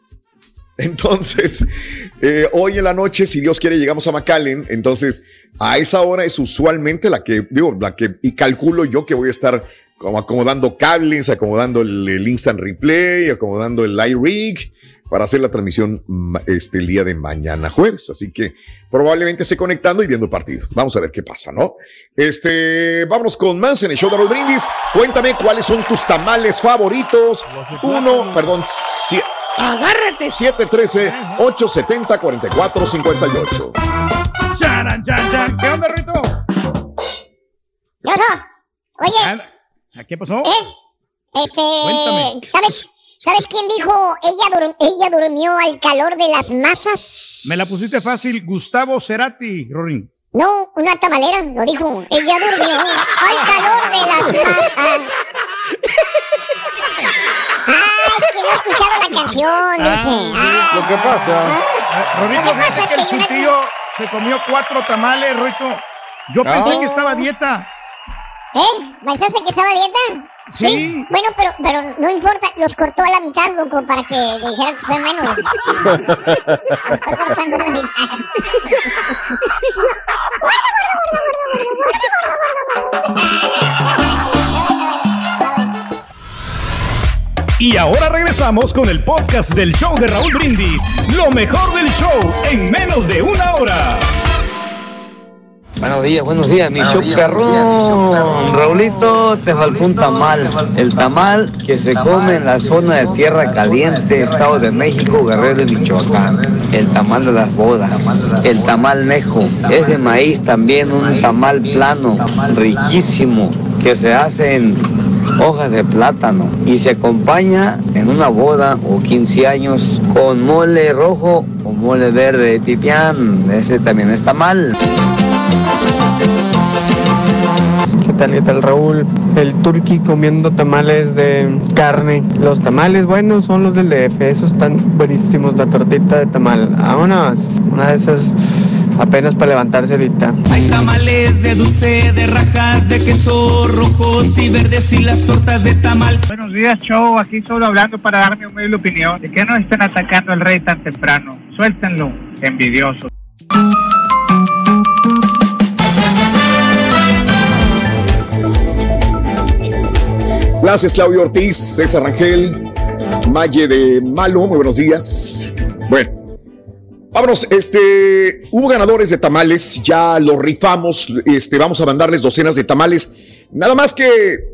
Entonces, eh, hoy en la noche, si Dios quiere, llegamos a McAllen. Entonces, a esa hora es usualmente la que, digo, la que, y calculo yo que voy a estar como acomodando cables, acomodando el, el instant replay, acomodando el iRig para hacer la transmisión este, el día de mañana jueves. Así que probablemente esté conectando y viendo el partido. Vamos a ver qué pasa, ¿no? Este, vámonos con más en el show de los brindis. Cuéntame cuáles son tus tamales favoritos. Uno, perdón, sie- agárrate 713 870 4458. Charan, chan, chan. ¿Qué onda, Rito? ¿Qué pasó? Oye, ¿A qué pasó? ¿eh? Este, Cuéntame. ¿sabes? ¿Sabes quién dijo ella, dur- ella durmió al calor de las masas? Me la pusiste fácil, Gustavo Cerati, Rorín. No, una tamalera, lo dijo. Ella durmió al calor de las masas. Ah, es que no escucharon la canción, dice. Ah. Lo que pasa. Rodrigo, Lo que pasa es que el chutillo se comió cuatro tamales, Roito. Yo No. pensé que estaba a dieta. ¿Eh? ¿Pensaste que estaba a dieta? Sí. Bueno, pero, pero no importa, los cortó a la mitad, loco, para que dijeran que fue menos. Los fue cortando a la mitad. Y ahora regresamos con el podcast del show de Raúl Brindis. Lo mejor del show en menos de una hora. Buenos días, buenos días, mi show perrón. Raulito, te faltó un tamal. El tamal que se come en la zona de Tierra Caliente, Estado de México, Guerrero y Michoacán. El tamal de las bodas. El tamal nejo. Es de maíz también, un tamal plano, riquísimo, que se hace en hojas de plátano y se acompaña en una boda o 15 años con mole rojo o mole verde pipián. Ese también está mal. Tal, qué tal Raúl? El turqui comiendo tamales de carne. Los tamales buenos son los del DF, esos están buenísimos, la tortita de tamal. Vámonos, una de esas apenas para levantarse ahorita. Hay tamales de dulce, de rajas, de queso rojos y verdes y las tortas de tamal. Buenos días, show. Aquí solo hablando para dar mi humilde opinión de que no estén atacando al rey tan temprano. Suéltenlo, envidiosos. Gracias, Claudio Ortiz, César Rangel, Maye de Malo, muy buenos días. Bueno, vámonos, este, hubo ganadores de tamales, ya los rifamos, este, vamos a mandarles docenas de tamales. Nada más que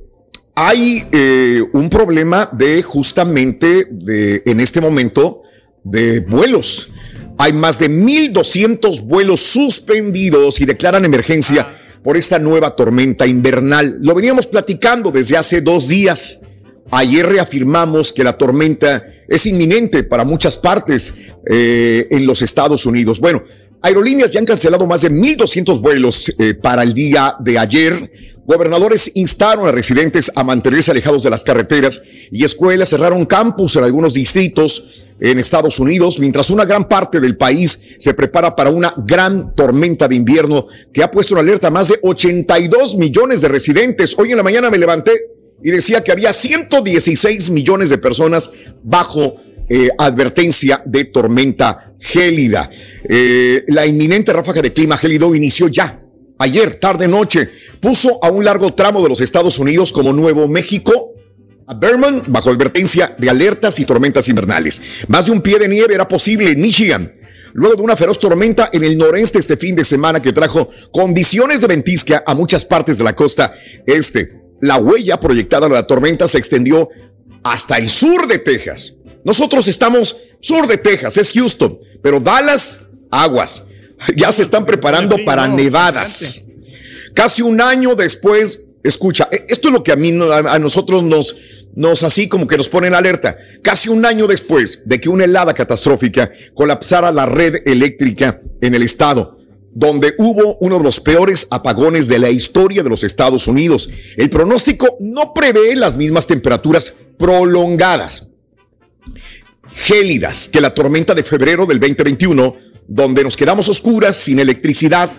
hay eh, un problema de justamente de, en este momento, de vuelos. Hay más de 1.200 vuelos suspendidos y declaran emergencia por esta nueva tormenta invernal. Lo veníamos platicando desde hace dos días. Ayer reafirmamos que la tormenta es inminente para muchas partes eh, en los Estados Unidos. Bueno, aerolíneas ya han cancelado más de 1.200 vuelos eh, para el día de ayer. Gobernadores instaron a residentes a mantenerse alejados de las carreteras y escuelas cerraron campus en algunos distritos en Estados Unidos, mientras una gran parte del país se prepara para una gran tormenta de invierno que ha puesto en alerta a más de 82 millones de residentes. Hoy en la mañana me levanté y decía que había 116 millones de personas bajo eh, advertencia de tormenta gélida. Eh, la inminente ráfaga de clima gélido inició ya. Ayer, tarde noche, puso a un largo tramo de los Estados Unidos como Nuevo México a Vermont bajo advertencia de alertas y tormentas invernales. Más de un pie de nieve era posible en Michigan. Luego de una feroz tormenta en el noreste este fin de semana que trajo condiciones de ventisca a muchas partes de la costa este. La huella proyectada de la tormenta se extendió hasta el sur de Texas. Nosotros estamos sur de Texas, es Houston, pero Dallas, aguas. Ya se están preparando para nevadas. Casi un año después, escucha, e- esto es lo que a mí, a a nosotros nos, nos así como que nos pone en alerta. Casi un año después de que una helada catastrófica colapsara la red eléctrica en el estado, donde hubo uno de los peores apagones de la historia de los Estados Unidos. El pronóstico no prevé las mismas temperaturas prolongadas gélidas que la tormenta de febrero del 2021, donde nos quedamos oscuras sin electricidad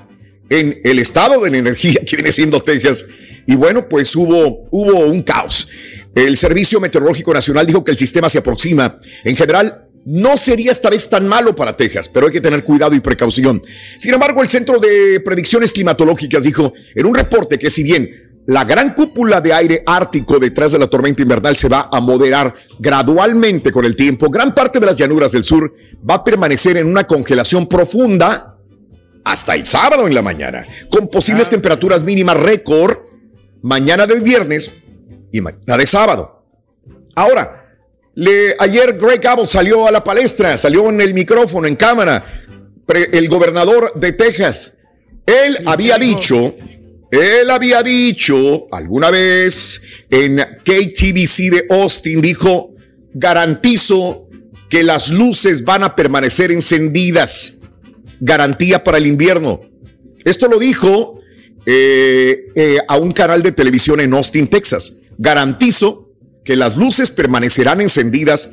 en el estado de la energía que viene siendo Texas. Y bueno, pues hubo, hubo un caos. El Servicio Meteorológico Nacional dijo que el sistema se aproxima. En general, no sería esta vez tan malo para Texas, pero hay que tener cuidado y precaución. Sin embargo, el Centro de Predicciones Climatológicas dijo en un reporte que si bien la gran cúpula de aire ártico detrás de la tormenta invernal se va a moderar gradualmente con el tiempo. Gran parte de las llanuras del sur va a permanecer en una congelación profunda hasta el sábado en la mañana, con posibles temperaturas mínimas récord mañana del viernes y mañana de sábado. Ahora, le- ayer Greg Abbott salió a la palestra, salió en el micrófono, en cámara, pre- el gobernador de Texas. Él había dicho, él había dicho alguna vez en KTBC de Austin, dijo, garantizo que las luces van a permanecer encendidas. Garantía para el invierno. Esto lo dijo eh, eh, a un canal de televisión en Austin, Texas. Garantizo que las luces permanecerán encendidas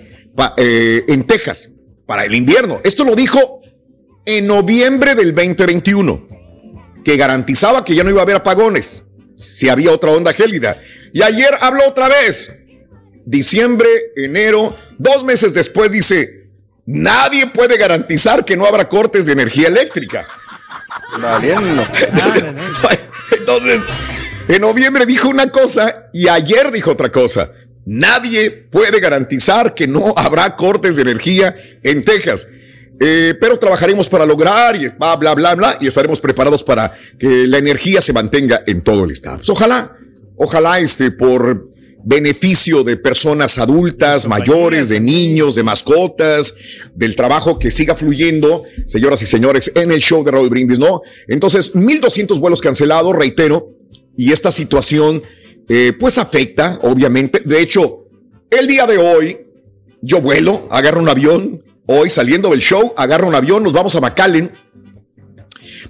eh, en Texas para el invierno. Esto lo dijo en noviembre del 2021, que garantizaba que ya no iba a haber apagones si había otra onda gélida. Y ayer habló otra vez. Diciembre, enero, dos meses después dice, nadie puede garantizar que no habrá cortes de energía eléctrica. Entonces, en noviembre dijo una cosa y ayer dijo otra cosa. Nadie puede garantizar que no habrá cortes de energía en Texas. Eh, pero trabajaremos para lograr y bla, bla, bla, bla, y estaremos preparados para que la energía se mantenga en todo el estado. Pues ojalá, ojalá este, por beneficio de personas adultas, mayores, de niños, de mascotas, del trabajo que siga fluyendo, señoras y señores, en el show de Raúl Brindis, ¿no? Entonces, 1200 vuelos cancelados, reitero, y esta situación, eh, pues afecta, obviamente. De hecho, el día de hoy, yo vuelo, agarro un avión, hoy saliendo del show, agarro un avión, nos vamos a McAllen,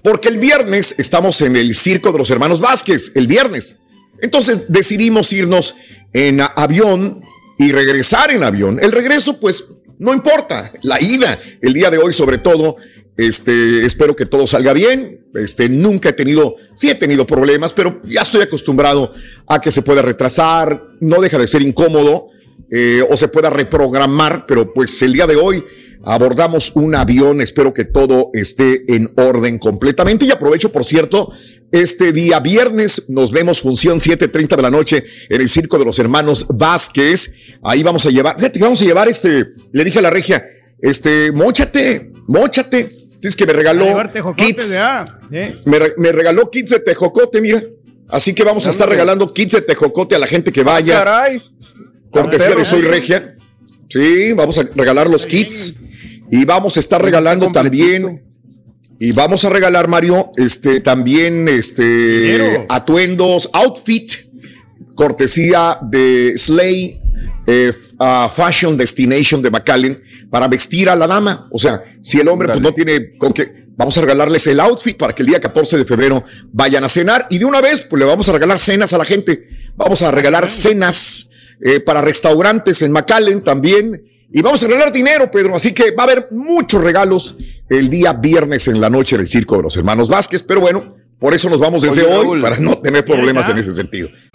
porque el viernes estamos en el circo de los hermanos Vázquez, el viernes. Entonces decidimos irnos en avión y regresar en avión. El regreso, pues, no importa. La ida, el día de hoy, sobre todo, este, espero que todo salga bien. Este, nunca he tenido, sí he tenido problemas, pero ya estoy acostumbrado a que se pueda retrasar. No deja de ser incómodo eh, o se pueda reprogramar, pero pues el día de hoy abordamos un avión. Espero que todo esté en orden completamente. Y aprovecho, por cierto, este día viernes nos vemos función 7:30 de la noche en el circo de los hermanos Vázquez. Ahí vamos a llevar, fíjate vamos a llevar este, le dije a la regia, este, mochate, mochate. Es que me regaló kits. de A. ¿eh? Me, re- me regaló kits de tejocote, mira. Así que vamos a estar regalando kits de tejocote a la gente que vaya. Caray. Cortesía de Soy. Regia. Sí, vamos a regalar los kits. Y vamos a estar regalando también. Y vamos a regalar, Mario, este, también, este, atuendos, outfit, cortesía de Slay eh, ah, Fashion Destination de McAllen para vestir a la dama. O sea, si el hombre pues, no tiene con qué, vamos a regalarles el outfit para que el día 14 de febrero vayan a cenar. Y de una vez, pues le vamos a regalar cenas a la gente. Vamos a regalar cenas eh, para restaurantes en McAllen también. Y vamos a regalar dinero, Pedro. Así que va a haber muchos regalos el día viernes en la noche en el circo de los hermanos Vázquez. Pero bueno, por eso nos vamos desde Oye, hoy, Raúl. para no tener problemas en ese sentido.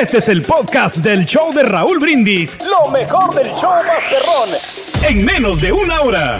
Este es el podcast del show de Raúl Brindis. Lo mejor del show Masterrón. En menos de una hora.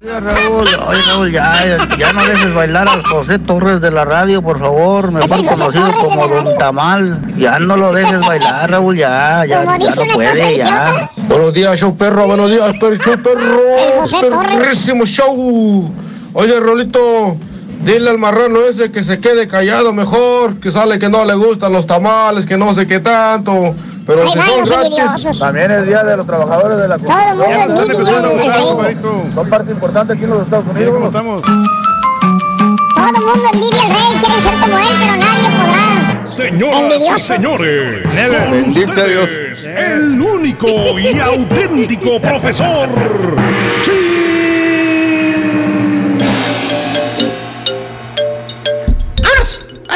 Oye, Raúl, oye, Raúl, ya, ya no dejes bailar al José Torres de la radio, por favor, mejor conocido como Don Tamal. Ya no lo dejes bailar, Raúl, ya, ya, ya no puede, ya. Buenos días, show perro, buenos días, show perro, perrísimo show. Oye, Rolito, dile al marrano ese que se quede callado mejor, que sale que no le gustan los tamales, que no sé qué tanto, pero si son gratis. También es día de los trabajadores de la Todo el mundo envidia. Son parte importante aquí en los Estados Unidos. ¿Cómo estamos? Todo el mundo envidia al rey, quieren ser como él, pero nadie podrá. Señoras y señores, con ustedes, el único y auténtico profesor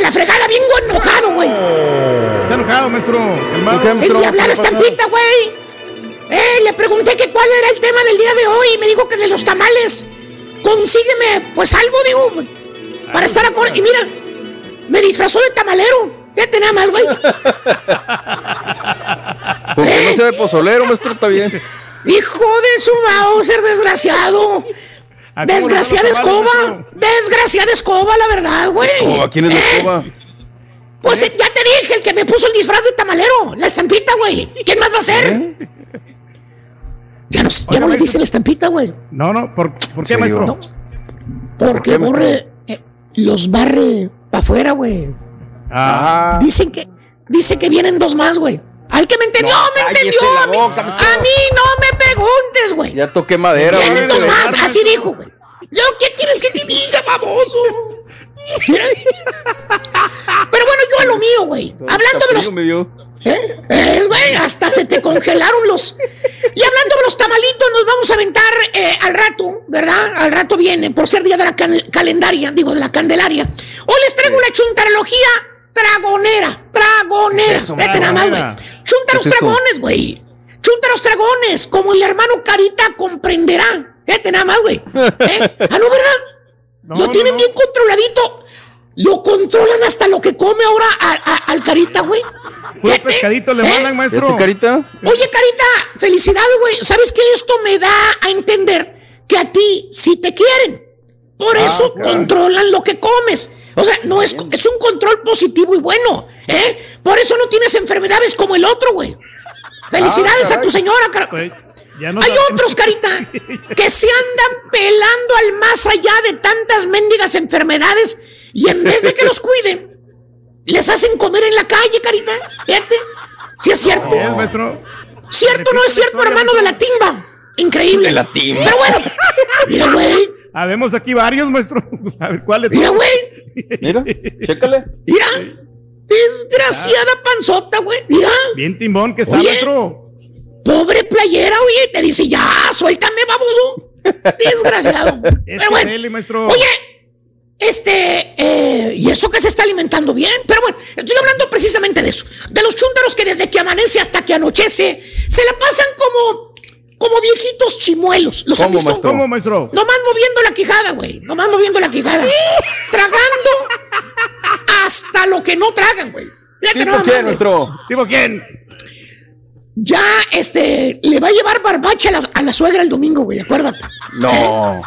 la fregada, bien enojado, güey. Está enojado, maestro. El de hablar estampita, güey. Eh, le pregunté que cuál era el tema del día de hoy y me dijo que de los tamales. Consígueme, pues algo, digo, para estar acorde. Y mira, me disfrazó de tamalero. Fíjate nada más, güey. Con que no sea de pozolero, maestro, está bien. Hijo de su ser desgraciado. Desgraciada escoba. Desgraciada escoba, la verdad, güey. ¿A quién es la escoba? Pues eh, ya te dije, el que me puso el disfraz de tamalero. La estampita, güey. ¿Quién más va a ser? Ya no, ya no le dicen la estampita, güey. No, no, ¿por, ¿por qué, maestro? No. Porque borre, eh, los barre para afuera, güey. Ah. Dicen que, dice que vienen dos más, güey. Al que me entendió, me entendió. A mí, boca, a mí no me preguntes, güey. Ya toqué madera, güey. más, así dijo, güey. Yo, ¿qué quieres que te diga, baboso? Pero bueno, yo a lo mío, güey. Hablando de los. ¿Eh? Es, güey, hasta se te congelaron los. Y hablando de los tamalitos, nos vamos a aventar eh, al rato, ¿verdad? Al rato viene, por ser día de la can- calendaria, digo, de la candelaria. Hoy les traigo una chuntarología tragonera, tragonera. Eso, Vete nada más, güey. tragonera. Chuntaros ¿Qué es eso? dragones, güey. Chuntaros dragones, como el hermano Carita comprenderá. Vete nada más, güey. ¿Eh? Ah, no, ¿verdad? lo tienen bien controladito. Lo controlan hasta lo que come ahora a- a- al Carita, güey. Puro pescadito le mandan, maestro. ¿Ya tu carita? Oye, Carita, felicidades, güey. ¿Sabes qué? Esto me da a entender que a ti sí te quieren. Por Ah, eso caray. controlan lo que comes. O sea, no es, es un control positivo y bueno, ¿eh? Por eso no tienes enfermedades como el otro, güey. Felicidades Ah, a tu señora, Car- Ya no Hay otros, Carita, que se andan pelando al más allá de tantas mendigas enfermedades y en vez de que los cuiden, les hacen comer en la calle, Carita. Fíjate. Si es cierto. Maestro. ¿Cierto o no es cierto, hermano de la timba? Increíble. De la timba. Pero bueno, mira, güey. Habemos aquí varios, maestro. A ver, ¿cuál es? Mira, güey. Mira, chécale. Mira. Desgraciada panzota, güey. Mira. Bien timbón que está, Oye. maestro. Pobre playera, oye. Te dice, ya, suéltame, baboso. Desgraciado. Pero bueno. Dele, maestro. Oye, este, eh, y eso que se está alimentando bien, pero bueno, estoy hablando precisamente de eso, de los chúntaros que desde que amanece hasta que anochece se la pasan como, como viejitos chimuelos. ¿Los han ¿Cómo, visto? maestro? ¿Cómo, maestro? Nomás moviendo la quijada, güey, nomás moviendo la quijada, tragando hasta lo que no tragan, güey. Fíjate ¿Tipo nomás, quién, maestro? ¿Tipo quién? Ya, este, le va a llevar barbacha a la, a la suegra el domingo, güey, acuérdate. No.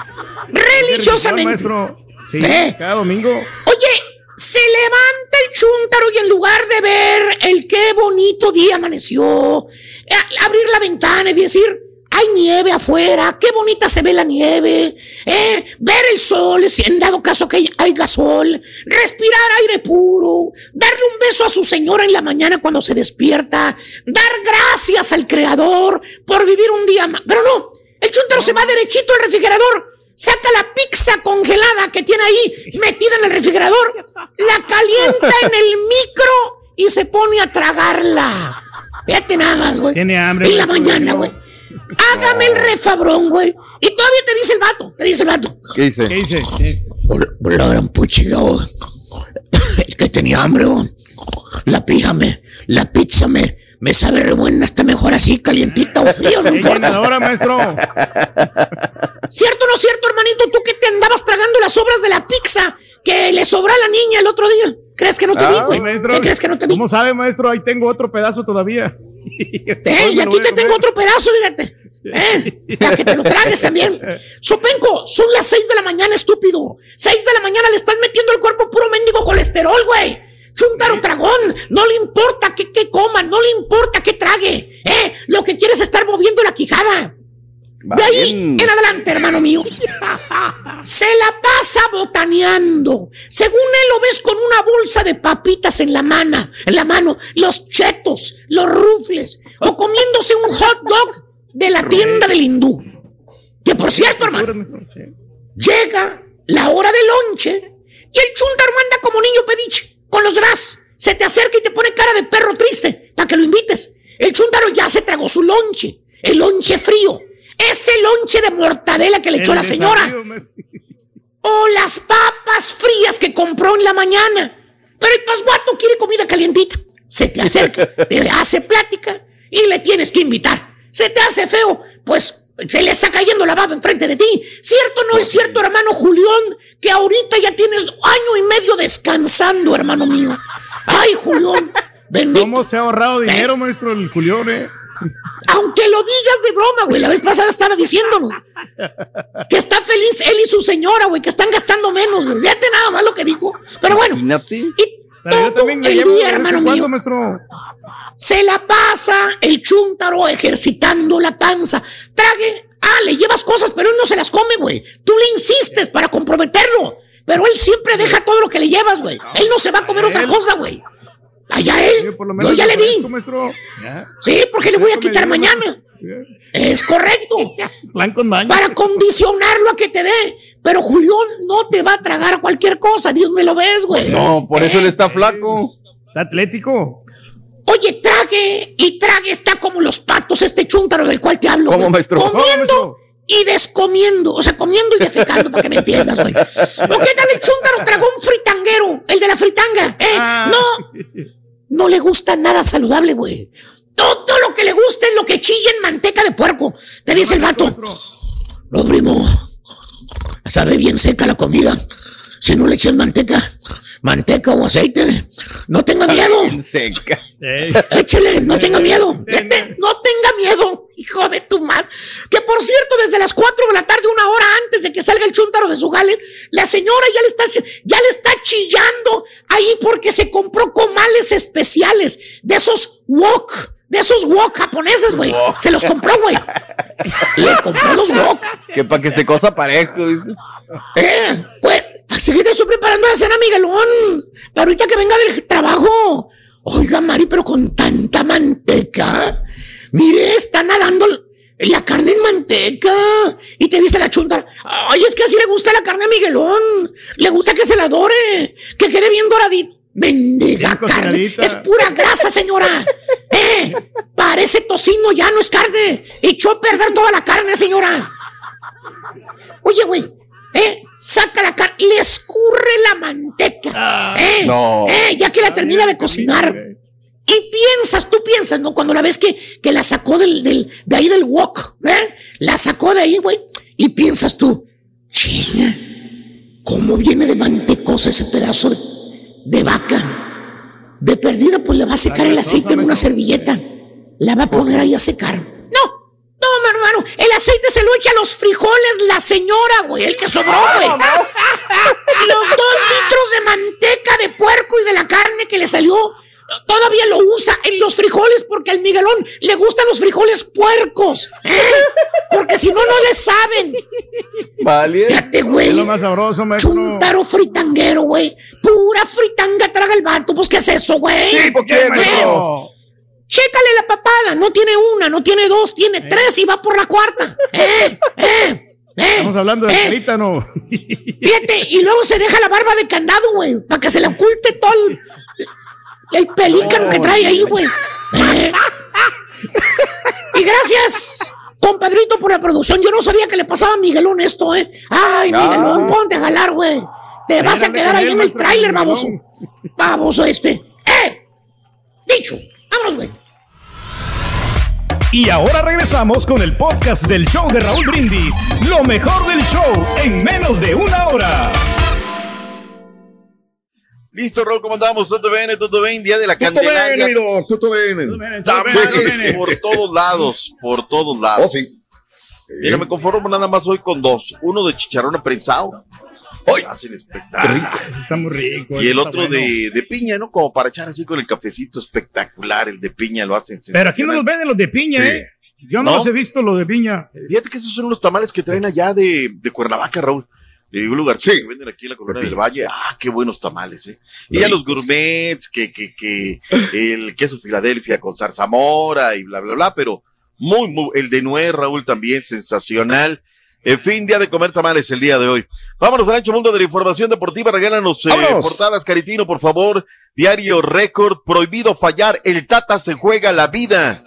Religiosamente. maestro. Sí, ¿Eh? cada domingo. Oye, se levanta el chúntaro y en lugar de ver el qué bonito día amaneció, a- abrir la ventana y decir, hay nieve afuera, qué bonita se ve la nieve, ¿eh? ver el sol, si en dado caso que haya sol, respirar aire puro, darle un beso a su señora en la mañana cuando se despierta, dar gracias al Creador por vivir un día más. Pero no, el chúntaro se va derechito al refrigerador, saca la pizza congelada que tiene ahí metida en el refrigerador, la calienta en el micro y se pone a tragarla. Fíjate nada más, güey. Tiene hambre. En la mañana, güey. Hágame el refabrón, güey. Y todavía te dice el vato, te dice el vato. ¿Qué dice? ¿Qué dice? Por, por la gran puchiga, güey. El que tenía hambre, güey. La pija me, la pizza me, me sabe re buena, está mejor así, calientita o frío, no importa. llenadora, maestro. ¿Cierto o no cierto, hermanito? Tú que te andabas tragando las sobras de la pizza que le sobró a la niña el otro día. ¿Crees que no te vi, Ah, güey? sí, maestro. ¿Qué crees que no te vi? ¿Cómo sabe, maestro? Ahí tengo otro pedazo todavía. Eh, y aquí te tengo otro pedazo, fíjate. Eh, para que te lo tragues también. Sopenco, son las 6 de la mañana, estúpido. 6 de la mañana le estás metiendo al cuerpo puro mendigo colesterol, güey. Chuntaro tragón, no le importa que, que coma, no le importa que trague. Eh, lo que quiere es estar moviendo la quijada. De ahí en adelante, hermano mío. Se la pasa botaneando. Según él lo ves con una bolsa de papitas en la mano, en la mano, los chetos, los rufles, o comiéndose un hot dog de la tienda del hindú. Que por cierto, hermano, llega la hora del lonche y el chúntaro anda como niño pediche, con los demás. Se te acerca y te pone cara de perro triste para que lo invites. El chúntaro ya se tragó su lonche, el lonche frío. Ese lonche de mortadela que le echó la señora. O las papas frías que compró en la mañana. Pero el pasguato quiere comida calientita. Se te acerca, te hace plática y le tienes que invitar. Se te hace feo, pues se le está cayendo la baba enfrente de ti. ¿Cierto o no es cierto, hermano Julián, que ahorita ya tienes año y medio descansando, hermano mío? Ay, Julián, bendito. ¿Cómo se ha ahorrado dinero, maestro, el Julián, eh? Aunque lo digas de broma, güey. La vez pasada estaba diciéndonos que está feliz él y su señora, güey, que están gastando menos, güey. Fíjate nada más lo que dijo. Pero bueno, Imagínate. Pero yo también me el día, hermano cuando, mío. maestro. se la pasa el chúntaro ejercitando la panza. Trague. Ah, le llevas cosas, pero él no se las come, güey. Tú le insistes para comprometerlo. Pero él siempre deja todo lo que le llevas, güey. Él no se va a comer otra cosa, güey. Allá él. Por lo Yo ya le di. Ya. Sí, porque le voy a quitar mañana. Es correcto. Plan con maña. Para condicionarlo a que te dé. Pero Julián no te va a tragar cualquier cosa. Dios me lo ves, güey. No, por eso él está flaco. Está atlético. Oye, trague y trague está como los patos, este chúntaro del cual te hablo. ¿Cómo, maestro? ¿Cómo, Comiendo y descomiendo. O sea, comiendo y defecando, para que me entiendas, güey. ¿O qué tal el chúntaro? Tragó un fritanguero, el de la fritanga. ¿eh? Ah. No, no le gusta nada saludable, güey. Todo lo que le gusta es lo que chilla en manteca de puerco. Te dice el vato. No, primo. Sabe bien seca la comida. Si no le echas manteca, manteca o aceite, no tenga miedo. Seca. Échele, no tenga miedo. No tenga miedo, hijo de tu madre. Que por cierto, desde las 4 de la tarde, una hora antes de que salga el chúntaro de su gale, la señora ya le está, ya le está chillando ahí porque se compró comales especiales de esos wok, de esos wok japoneses, güey. Se los compró, güey. Le compró los wok. Que para que se cosa parejo, dice. Eh, pues, así que te estoy preparando la cena, Miguelón. Para ahorita que venga del trabajo. Oiga, Mari, pero con tanta manteca. Mire, está nadando la carne en manteca. Y te dice la chunta. Ay, es que así le gusta la carne a Miguelón. Le gusta que se la dore. Que quede bien doradito. Mendiga carne. Es pura grasa, señora. Eh, parece tocino, ya no es carne. Echó a perder toda la carne, señora. Oye, güey, ¿eh? Saca la carne, le escurre la manteca, ¿eh? No. ¿eh? Ya que la termina de cocinar. Y piensas, tú piensas, ¿no? Cuando la ves que, que la sacó del, del- de ahí del wok, ¿eh? La sacó de ahí, güey. Y piensas tú, chinga, ¿cómo viene de mantecosa ese pedazo de, de vaca? De perdida, pues le va a secar el aceite en una servilleta. La va a poner ahí a secar. No, no, mi hermano. El aceite se lo echa a los frijoles la señora, güey. El que sobró, güey. Los dos litros de manteca de puerco y de la carne que le salió. Todavía lo usa en los frijoles porque al Miguelón le gustan los frijoles puercos. ¿eh? Porque si no, no le saben. Vale. Fíjate, güey. Es lo más sabroso, maestro. Chuntaro fritanguero, güey. Pura fritanga traga el vato. Pues, ¿qué es eso, güey? Sí, ¿por qué, ¿Eh? maestro? Chécale la papada. No tiene una, no tiene dos, tiene tres y va por la cuarta. ¿Eh? ¿Eh? ¿Eh? Estamos hablando de ¿Eh? carita, ¿no? Fíjate, y luego se deja la barba de candado, güey, para que se le oculte todo el, el pelícano que trae ahí, güey. Y gracias, compadrito, por la producción. Yo no sabía que le pasaba a Miguelón esto, ¿eh? Ay. Miguelón, ponte a jalar, güey. Te vas a quedar ahí en el tráiler, baboso. Baboso este. ¡Eh! Dicho, vámonos, güey. Y ahora regresamos con el podcast del show de Raúl Brindis. Lo mejor del show en menos de una hora. Listo, Raúl, ¿cómo andamos? ¿Todo bien? ¿Todo bien? Día de la Candelaria. bene, Miro, tutto bene. Tamales por todos lados, por todos lados. Oh, sí. Mira, me conformo nada más hoy con dos. Uno de chicharrón prensado. Hacen espectáculo. Está muy rico. Y el otro bueno. de, de piña, ¿no? Como para echar así con el cafecito espectacular. El de piña lo hacen. Pero aquí no los venden los de piña, Sí. ¿eh? Yo no, ¿No? los he visto los de piña. Fíjate que esos son los tamales que traen allá de, de Cuernavaca, Raúl. De un lugar que venden aquí en la colonia del Valle. Ah, qué buenos tamales, ¿eh? Y ya los gourmets, que, que, que el queso Filadelfia con zarzamora y bla, bla, bla, pero muy, muy, el de nuez, Raúl, también sensacional. En fin, día de comer tamales el día de hoy. Vámonos al ancho mundo de la información deportiva. Regálanos eh, portadas, Caritino, por favor. Diario Récord, prohibido fallar. El Tata se juega la vida.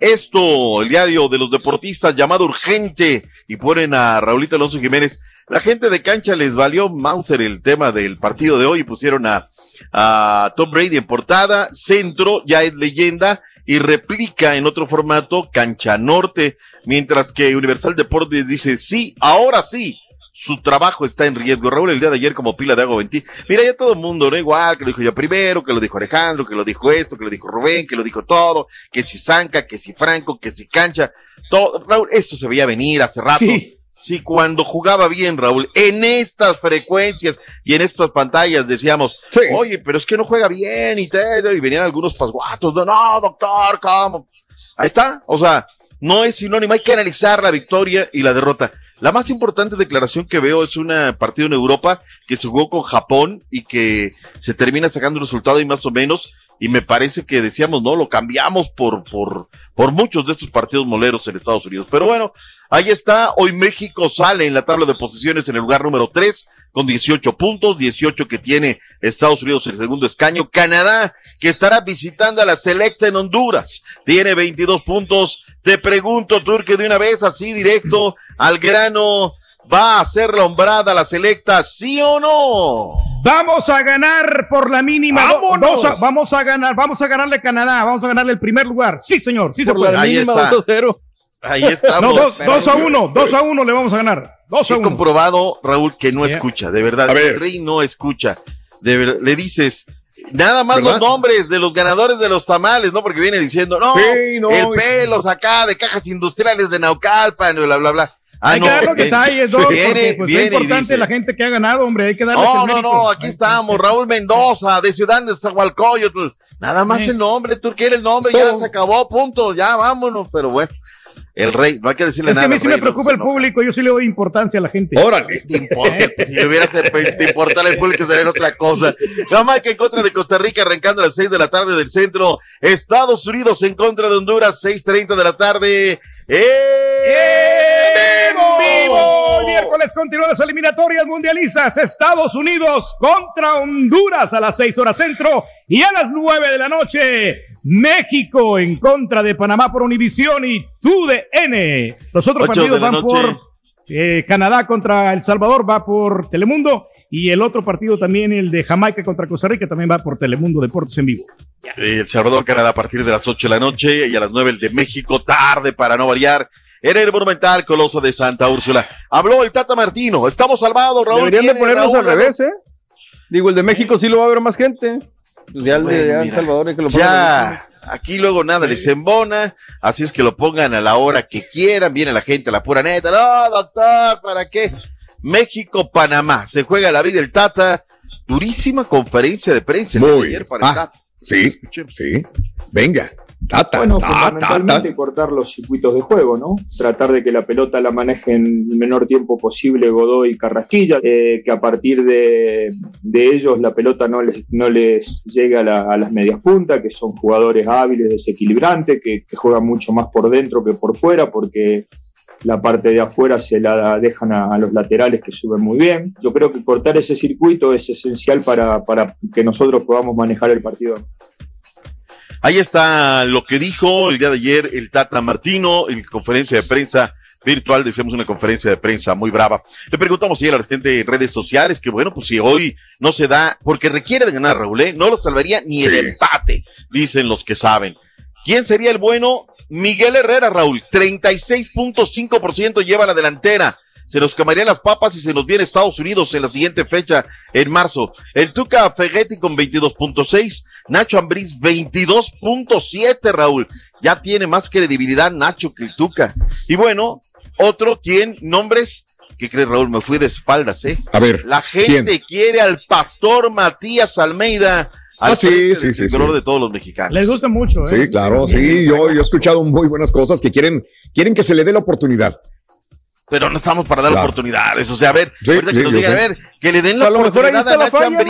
esto, el diario de los deportistas llamado Urgente, y ponen a Raulito Alonso Jiménez. La gente de cancha les valió Mauser el tema del partido de hoy pusieron a, a Tom Brady en portada, centro, ya es leyenda, y replica en otro formato Cancha Norte, mientras que Universal Deportes dice, sí, ahora sí, su trabajo está en riesgo. Raúl el día de ayer como pila de agua 20. Mira, ya todo el mundo, ¿no? Igual, que lo dijo yo primero, que lo dijo Alejandro, que lo dijo esto, que lo dijo Rubén, que lo dijo todo, que si Zanca, que si Franco, que si Cancha, todo. Raúl, esto se veía venir hace rato. Sí. Sí, cuando jugaba bien, Raúl, en estas frecuencias y en estas pantallas decíamos, oye, pero es que no juega bien y te, y venían algunos pasguatos, no, no, doctor, ¿cómo? Ahí está, o sea, no es sinónimo, hay que analizar la victoria y la derrota. La más importante declaración que veo es un partido en Europa que se jugó con Japón y que se termina sacando un resultado y más o menos, y me parece que decíamos, no, lo cambiamos por, por, por muchos de estos partidos moleros en Estados Unidos. Pero bueno, ahí está, hoy México sale en la tabla de posiciones en el lugar número 3 con 18 puntos, 18 que tiene Estados Unidos en el segundo escaño. Canadá, que estará visitando a la selecta en Honduras, tiene 22 puntos. Te pregunto, Turque, de una vez, así directo al grano, ¿va a ser la hombrada la selecta, sí o no? Vamos a ganar por la mínima. dos a- vamos a ganar, vamos a ganarle a Canadá, vamos a ganarle el primer lugar. Sí, señor, sí se puede. la Ahí mínima, está. 2 a 0. Ahí estamos. No, dos, dos a uno, dos a uno le vamos a ganar. Dos a He uno. comprobado, Raúl, que no escucha, de verdad. El rey no escucha. De ver- le dices, nada más ¿Verdad? los nombres de los ganadores de los tamales, ¿no? Porque viene diciendo, no, Sí, no, el es- pelos acá de cajas industriales de Naucalpan, bla, bla, bla. Ah, hay no, que dar los detalles, Doc, viene- porque pues, viene es importante dice, la gente que ha ganado, hombre, hay que darles no, el no, mérito. no, aquí estamos, Raúl Mendoza, de Ciudad de Zahualcoyotl. Nada más Sí. el nombre, tú quieres el nombre, ya se acabó, punto, ya vámonos, pero bueno. El rey, no hay que decirle Es que nada. a mí sí rey, me no preocupa el público, yo sí le doy importancia a la gente. Órale. te importa, si le hubiera te importara el público sería otra cosa. Jamaica en contra de Costa Rica arrancando a las 6 de la tarde del centro. Estados Unidos en contra de Honduras, 6.30 de la tarde. ¡Eh! vivo! El miércoles continúan las eliminatorias mundialistas. Estados Unidos contra Honduras a las 6 horas centro y a las 9 de la noche. México en contra de Panamá por Univisión y TUDN. Los otros partidos van noche. por eh, Canadá contra El Salvador, va por Telemundo. Y el otro partido también, el de Jamaica contra Costa Rica, también va por Telemundo Deportes en vivo. Eh, El Salvador, Canadá a partir de las 8 de la noche y a las 9 el de México, tarde para no variar. En el Monumental Coloso de Santa Úrsula. Habló el Tata Martino. Estamos salvados, Raúl. Deberían de Raúl, al revés, ¿eh? Digo, el de México sí lo va a ver más gente. Ya el de El Salvador, que lo Ya, aquí luego nada les embona, así es que lo pongan a la hora que quieran, viene la gente a la pura neta, no, doctor, ¿para qué? México, Panamá, se juega la vida el Tata, durísima conferencia de prensa Muy. ayer para el Ah, Tata. sí, sí. Venga. Bueno, fundamentalmente cortar los circuitos de juego, ¿no? Tratar de que la pelota la manejen el menor tiempo posible Godoy y Carrasquilla, eh, que a partir de, de ellos la pelota no les, no les llegue a, la- a las medias puntas, que son jugadores hábiles, desequilibrantes, que, que juegan mucho más por dentro que por fuera, porque la parte de afuera se la dejan a, a los laterales que suben muy bien. Yo creo que cortar ese circuito es esencial para, para que nosotros podamos manejar el partido. Ahí está lo que dijo el día de ayer el Tata Martino en conferencia de prensa virtual, decíamos una conferencia de prensa muy brava. Le preguntamos ayer a la gente en redes sociales que bueno, pues si hoy no se da, porque requiere de ganar Raúl, ¿eh? no lo salvaría ni el empate, dicen los que saben. ¿Quién sería el bueno? Miguel Herrera, Raúl, 36.5% lleva la delantera. Se nos quemarían las papas y se nos viene Estados Unidos en la siguiente fecha, en marzo. El Tuca Fegetti con 22.6, Nacho Ambriz 22.7, Raúl. Ya tiene más credibilidad Nacho que el Tuca. Y bueno, otro, ¿quién? Nombres. ¿Qué crees, Raúl? Me fui de espaldas, ¿eh? A ver. La gente quiere al pastor Matías Almeida. al Ah, sí, sí, sí, sí. de todos los mexicanos. Les gusta mucho, ¿eh? Sí, claro, sí, yo, yo he escuchado muy buenas cosas que quieren, quieren que se le dé la oportunidad. Pero no estamos para dar Claro. oportunidades. O sea, a ver, Sí, ahorita sí, que nos yo digan, a ver, que le den la A lo mejor ahí está a la falla,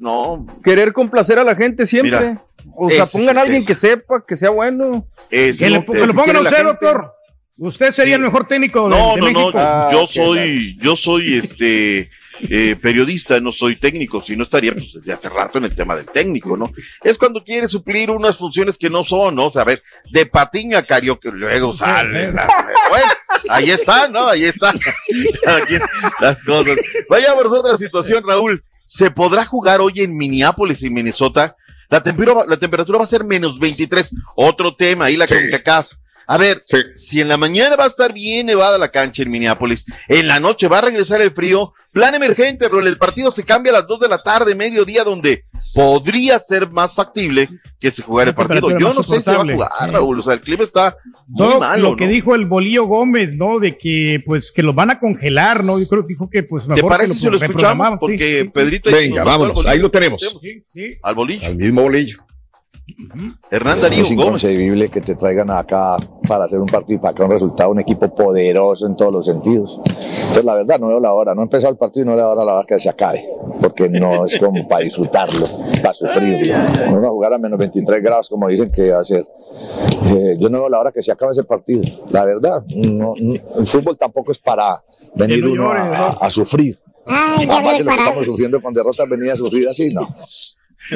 ¿no? Querer complacer a la gente siempre. Mira, o sea, pongan a alguien que sepa, que sea bueno. Es Que, le, lo que lo pongan a usted, doctor. Usted sería el mejor técnico de, No, de no, México. no. yo soy, yo soy este eh, periodista, no soy técnico, si no estaría pues desde hace rato en el tema del técnico, ¿no? Es cuando quiere suplir unas funciones que no son, ¿no? O sea, a ver, de patín a karaoke, luego sale. la- bueno, ahí está, ¿no? Ahí está. Aquí las cosas. Vayamos a otra situación, Raúl. ¿Se podrá jugar hoy en Minneapolis y Minnesota? La temperatura, la temperatura va a ser menos 23. Otro tema, ahí la CONCACAF. A ver, si en la mañana va a estar bien nevada la cancha en Minneapolis, en la noche va a regresar el frío, plan emergente, Raúl, el partido se cambia a las 2 de la tarde, mediodía, donde podría ser más factible que se jugara el partido. Yo no sé si va a jugar, Sí. Raúl, o sea, el clima está muy Todo malo, lo que ¿no? dijo el Bolillo Gómez, ¿no? De que, pues, que los van a congelar, ¿no? Yo creo que dijo que, pues, ¿Te mejor parece que si lo escuchamos? Porque sí, sí. Pedrito... Venga, vámonos, ahí lo tenemos. Al bolillo. Al mismo bolillo. Hernán Darío Es Gómez. inconcebible que te traigan acá para hacer un partido y para acá un resultado, un equipo poderoso en todos los sentidos. Entonces, la verdad, no veo la hora. No ha empezado el partido y no veo la hora, la hora que se acabe. Porque no es como para disfrutarlo, para sufrirlo. No vamos a jugar a menos 23 grados, como dicen que va a ser. Eh, yo no veo la hora que se acabe ese partido. La verdad, no, no- el fútbol tampoco es para venir uno a, ¿no? a sufrir. Ay, ya Aparte de lo que estamos sufriendo con derrotas, venir a sufrir así, no.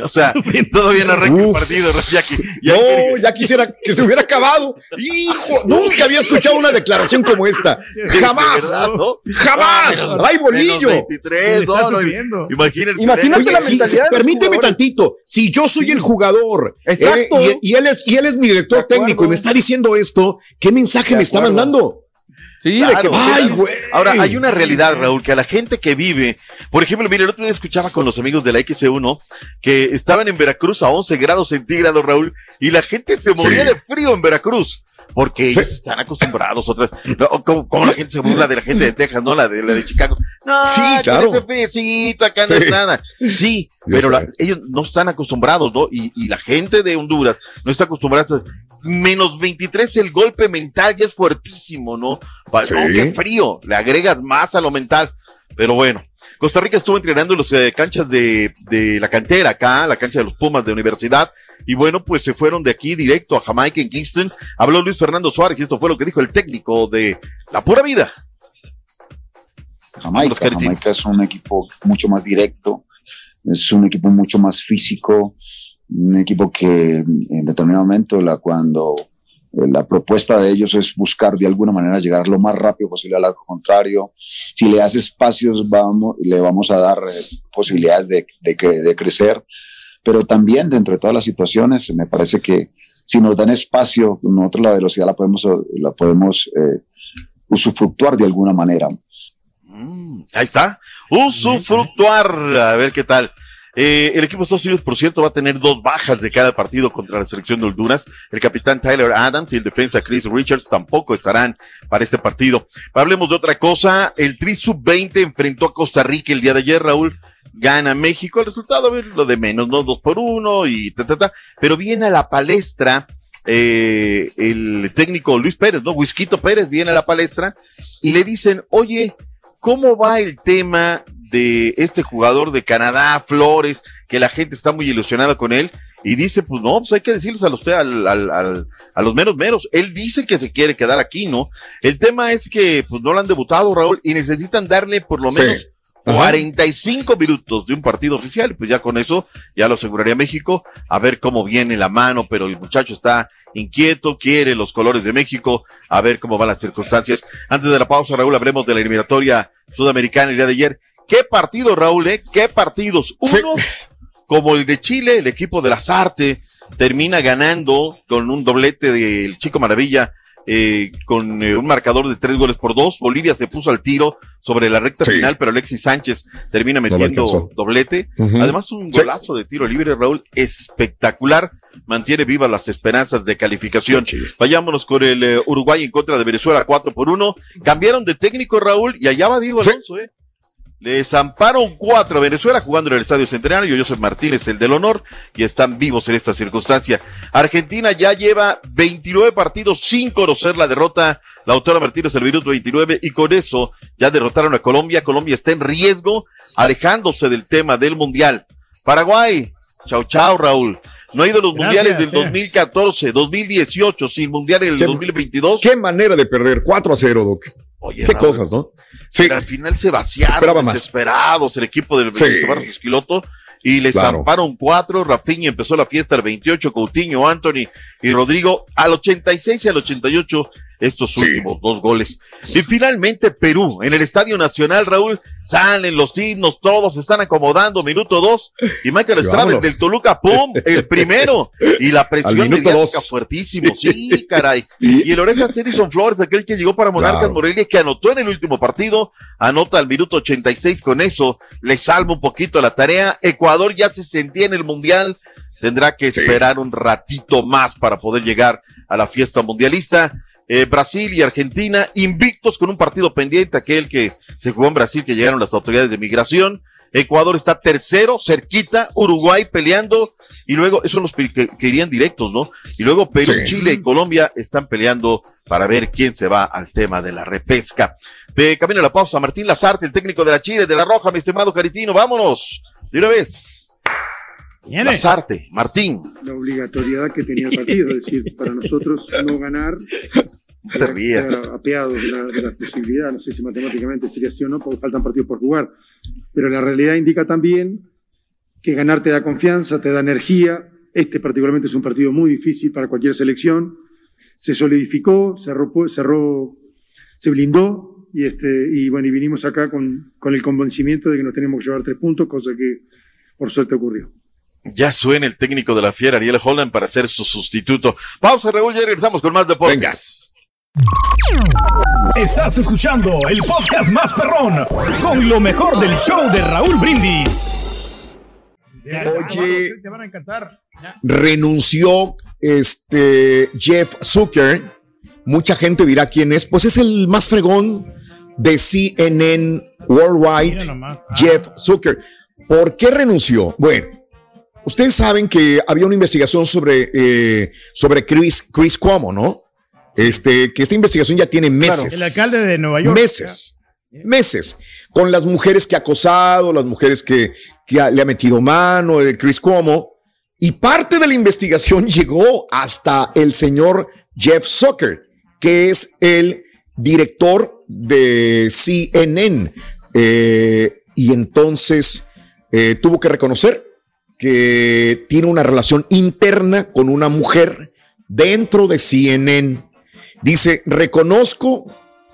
O sea, todavía no arranca el partido, ya que, ya No, ya quisiera que se hubiera acabado. Hijo, nunca había escuchado una declaración como esta. Jamás. ¿verdad, no? Jamás. Ah, ¡Ay, bolillo! menos 23, no, no, imagínate. Oye, sí, sí, permíteme tantito. Si yo soy el jugador Exacto. eh, y, y él es, y él es mi director técnico y me está diciendo esto, ¿qué mensaje me está mandando? Sí, Claro. Ay, güey. Ahora, hay una realidad, Raúl, que a la gente que vive, por ejemplo, mire, el otro día escuchaba con los amigos de la XC1 que estaban en Veracruz a 11 grados centígrados, Raúl, y la gente se moría Sí. de frío en Veracruz. Porque ellos están acostumbrados, otras, como, como la gente se burla de la gente de Texas, ¿no? La de, la de Chicago. No, Sí, que claro. friecito, acá no es nada. Sí, Yo pero la- ellos no están acostumbrados, ¿no? Y, y la gente de Honduras no está acostumbrada. Menos 23 el golpe mental ya es fuertísimo, ¿no? Sí. oh, qué frío, le agregas más a lo mental. Pero bueno, Costa Rica estuvo entrenando en las eh, canchas de, de la cantera acá, la cancha de los Pumas de universidad. Y bueno, pues se fueron de aquí directo a Jamaica en Kingston. Habló Luis Fernando Suárez y esto fue lo que dijo el técnico de la pura vida. Jamaica. Jamaica es un equipo mucho más directo, es un equipo mucho más físico, un equipo que en determinado momento, la, cuando la propuesta de ellos es buscar de alguna manera llegar lo más rápido posible al arco contrario. Si le das espacios, le vamos a dar eh, posibilidades de, de, cre- de crecer. Pero también dentro de todas las situaciones, me parece que si nos dan espacio, nosotros la velocidad la podemos, la podemos eh, usufructuar de alguna manera. Ahí está. Usufructuar. A ver qué tal. Eh, el equipo de Estados Unidos, por cierto, va a tener dos bajas de cada partido contra la selección de Honduras. El capitán Tyler Adams y el defensa Chris Richards tampoco estarán para este partido. Hablemos de otra cosa. El Tri Sub-20 enfrentó a Costa Rica el día de ayer, Raúl. Gana México. El resultado, a lo de menos, ¿no? Dos por uno y ta, ta, ta. Pero viene a la palestra eh, el técnico Luis Pérez, ¿no? Whisquito Pérez viene a la palestra y le dicen, oye, ¿cómo va el tema de este jugador de Canadá, Flores, que la gente está muy ilusionada con él? Y dice, pues no, pues hay que decirles a los, al, al, al- a los menos meros. Él dice que se quiere quedar aquí, ¿no? El tema es que pues no lo han debutado, Raúl, y necesitan darle por lo menos Ajá. 45 minutos de un partido oficial, pues ya con eso ya lo aseguraría México, a ver cómo viene la mano, pero el muchacho está inquieto, quiere los colores de México, a ver cómo van las circunstancias. Antes de la pausa, Raúl, hablemos de la eliminatoria sudamericana el día de ayer. ¿Qué partido, Raúl, eh? ¿Qué partidos? Uno, como el de Chile, el equipo de las artes termina ganando con un doblete del Chico Maravilla, eh, con eh, un marcador de tres goles por dos. Bolivia se puso al tiro sobre la recta Sí. final, pero Alexis Sánchez termina metiendo doblete. Además, un Sí. golazo de tiro libre, Raúl, espectacular. Mantiene vivas las esperanzas de calificación. Vayámonos con el eh, Uruguay en contra de Venezuela, 4 por 1. Cambiaron de técnico, Raúl, y allá va Diego Alonso, ¿eh? Le zamparon cuatro a Venezuela jugando en el Estadio Centenario. Joseph Martínez, el del honor, y están vivos en esta circunstancia. Argentina ya lleva 29 partidos sin conocer la derrota. Lautaro Martínez, el minuto 29, y con eso ya derrotaron a Colombia. Colombia está en riesgo, alejándose del tema del Mundial. Paraguay, chau chau Raúl. No ha ido a los Gracias, mundiales del sí. 2014, 2018, sin mundial del Qué- 2022. Qué manera de perder. 4 a 0, Doc. Oye, Qué cosas, ¿no? Sí. Pero al final se vaciaron, Esperaba más. desesperados el equipo del Sí. Esquiloto y les Claro. zamparon cuatro. Rafinha empezó la fiesta al 28, Coutinho, Anthony y Rodrigo al 86 y al 88 estos últimos dos goles. Y finalmente Perú, en el Estadio Nacional, Raúl, salen los himnos, todos se están acomodando, minuto dos, y Michael Estrada del Toluca, ¡pum! El primero, y la presión dos. fuertísimo, sí, caray. Y el Orejas Edison Flores, aquel que llegó para Monarcas Claro. Morelia, que anotó en el último partido, anota al minuto 86 con eso, le salva un poquito la tarea. Ecuador ya se sentía en el Mundial, tendrá que esperar un ratito más para poder llegar a la fiesta mundialista. Eh, Brasil y Argentina invictos con un partido pendiente, aquel que se jugó en Brasil, que llegaron las autoridades de migración. Ecuador está tercero, cerquita, Uruguay peleando, y luego, esos son los que, que- irían directos, ¿no? Y luego Perú, Sí. Chile y Colombia están peleando para ver quién se va al tema de la repesca. De camino a la pausa, Martín Lazarte, el técnico de la Chile, de la Roja, mi estimado Caritino, vámonos, de una vez. Lazarte, Martín. la obligatoriedad que tenía el partido, es decir, para nosotros no ganar Te rías. era apeado de la, de la posibilidad, no sé si matemáticamente sería así o no, porque faltan partidos por jugar, pero la realidad indica también que ganar te da confianza, te da energía, este particularmente es un partido muy difícil para cualquier selección, se solidificó, cerró, cerró se blindó y, este, y bueno, y vinimos acá con, con el convencimiento de que nos tenemos que llevar tres puntos, cosa que por suerte ocurrió. Ya suena el técnico de la fiera, Ariel Holland, para ser su sustituto. Pausa, Raúl, ya regresamos con más deportes. Estás escuchando el podcast más perrón con lo mejor del show de Raúl Brindis. Oye, Te van a encantar. Renunció este Jeff Zucker. Mucha gente dirá quién es. Pues es el más fregón de CNN Worldwide. Ah. Jeff Zucker. ¿Por qué renunció? Bueno, ustedes saben que había una investigación sobre, eh, sobre Chris, Chris Cuomo, ¿no? Este, que esta investigación ya tiene meses. El alcalde de Nueva York. Meses. Meses. Con las mujeres que ha acosado, las mujeres que, que ha- le ha metido mano, de Chris Cuomo. Y parte de la investigación llegó hasta el señor Jeff Zucker, que es el director de CNN. Eh, y entonces eh, tuvo que reconocer que tiene una relación interna con una mujer dentro de CNN. Dice, reconozco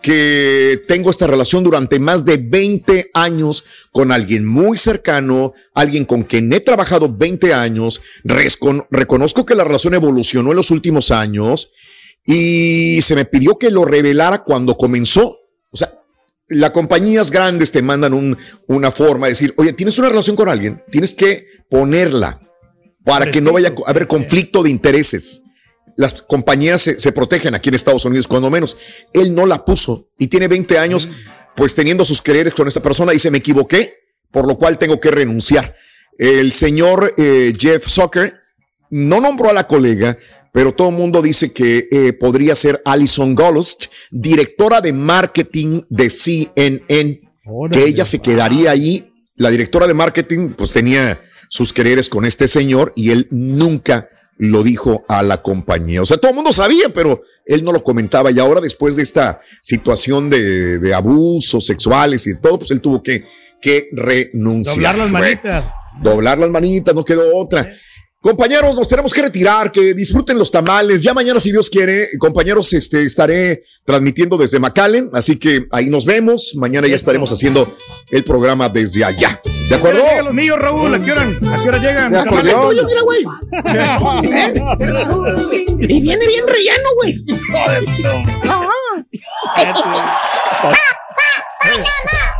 que tengo esta relación durante más de 20 años con alguien muy cercano, alguien con quien he trabajado 20 años, Rescon- reconozco que la relación evolucionó en los últimos años y se me pidió que lo revelara cuando comenzó. O sea, las compañías grandes te mandan un- una forma de decir, oye, tienes una relación con alguien, tienes que ponerla para que no vaya a haber conflicto de intereses. Las compañías se, se protegen aquí en Estados Unidos, cuando menos. Él no la puso y tiene 20 años, pues teniendo sus quereres con esta persona. Dice, me equivoqué, por lo cual tengo que renunciar. El señor eh, Jeff Zucker no nombró a la colega, pero todo el mundo dice que eh, podría ser Alison Gollust, directora de marketing de CNN, que ella se quedaría ahí. La directora de marketing, pues tenía sus quereres con este señor y él nunca lo dijo a la compañía. O sea, todo el mundo sabía, pero él no lo comentaba. Y ahora, después de esta situación de, de abusos sexuales y de todo, pues él tuvo que, que renunciar. Doblar las manitas. doblar las manitas, no quedó otra. Compañeros, nos tenemos que retirar, que disfruten los tamales. Ya mañana, si Dios quiere, compañeros, este, estaré transmitiendo desde McAllen, así que ahí nos vemos. Mañana ya estaremos haciendo el programa desde allá. ¿De acuerdo? Llegan los míos, Raúl. ¿A qué hora, a qué hora llegan? De acuerdo. Oye, mira, güey. ¿Eh? Y viene bien relleno, güey.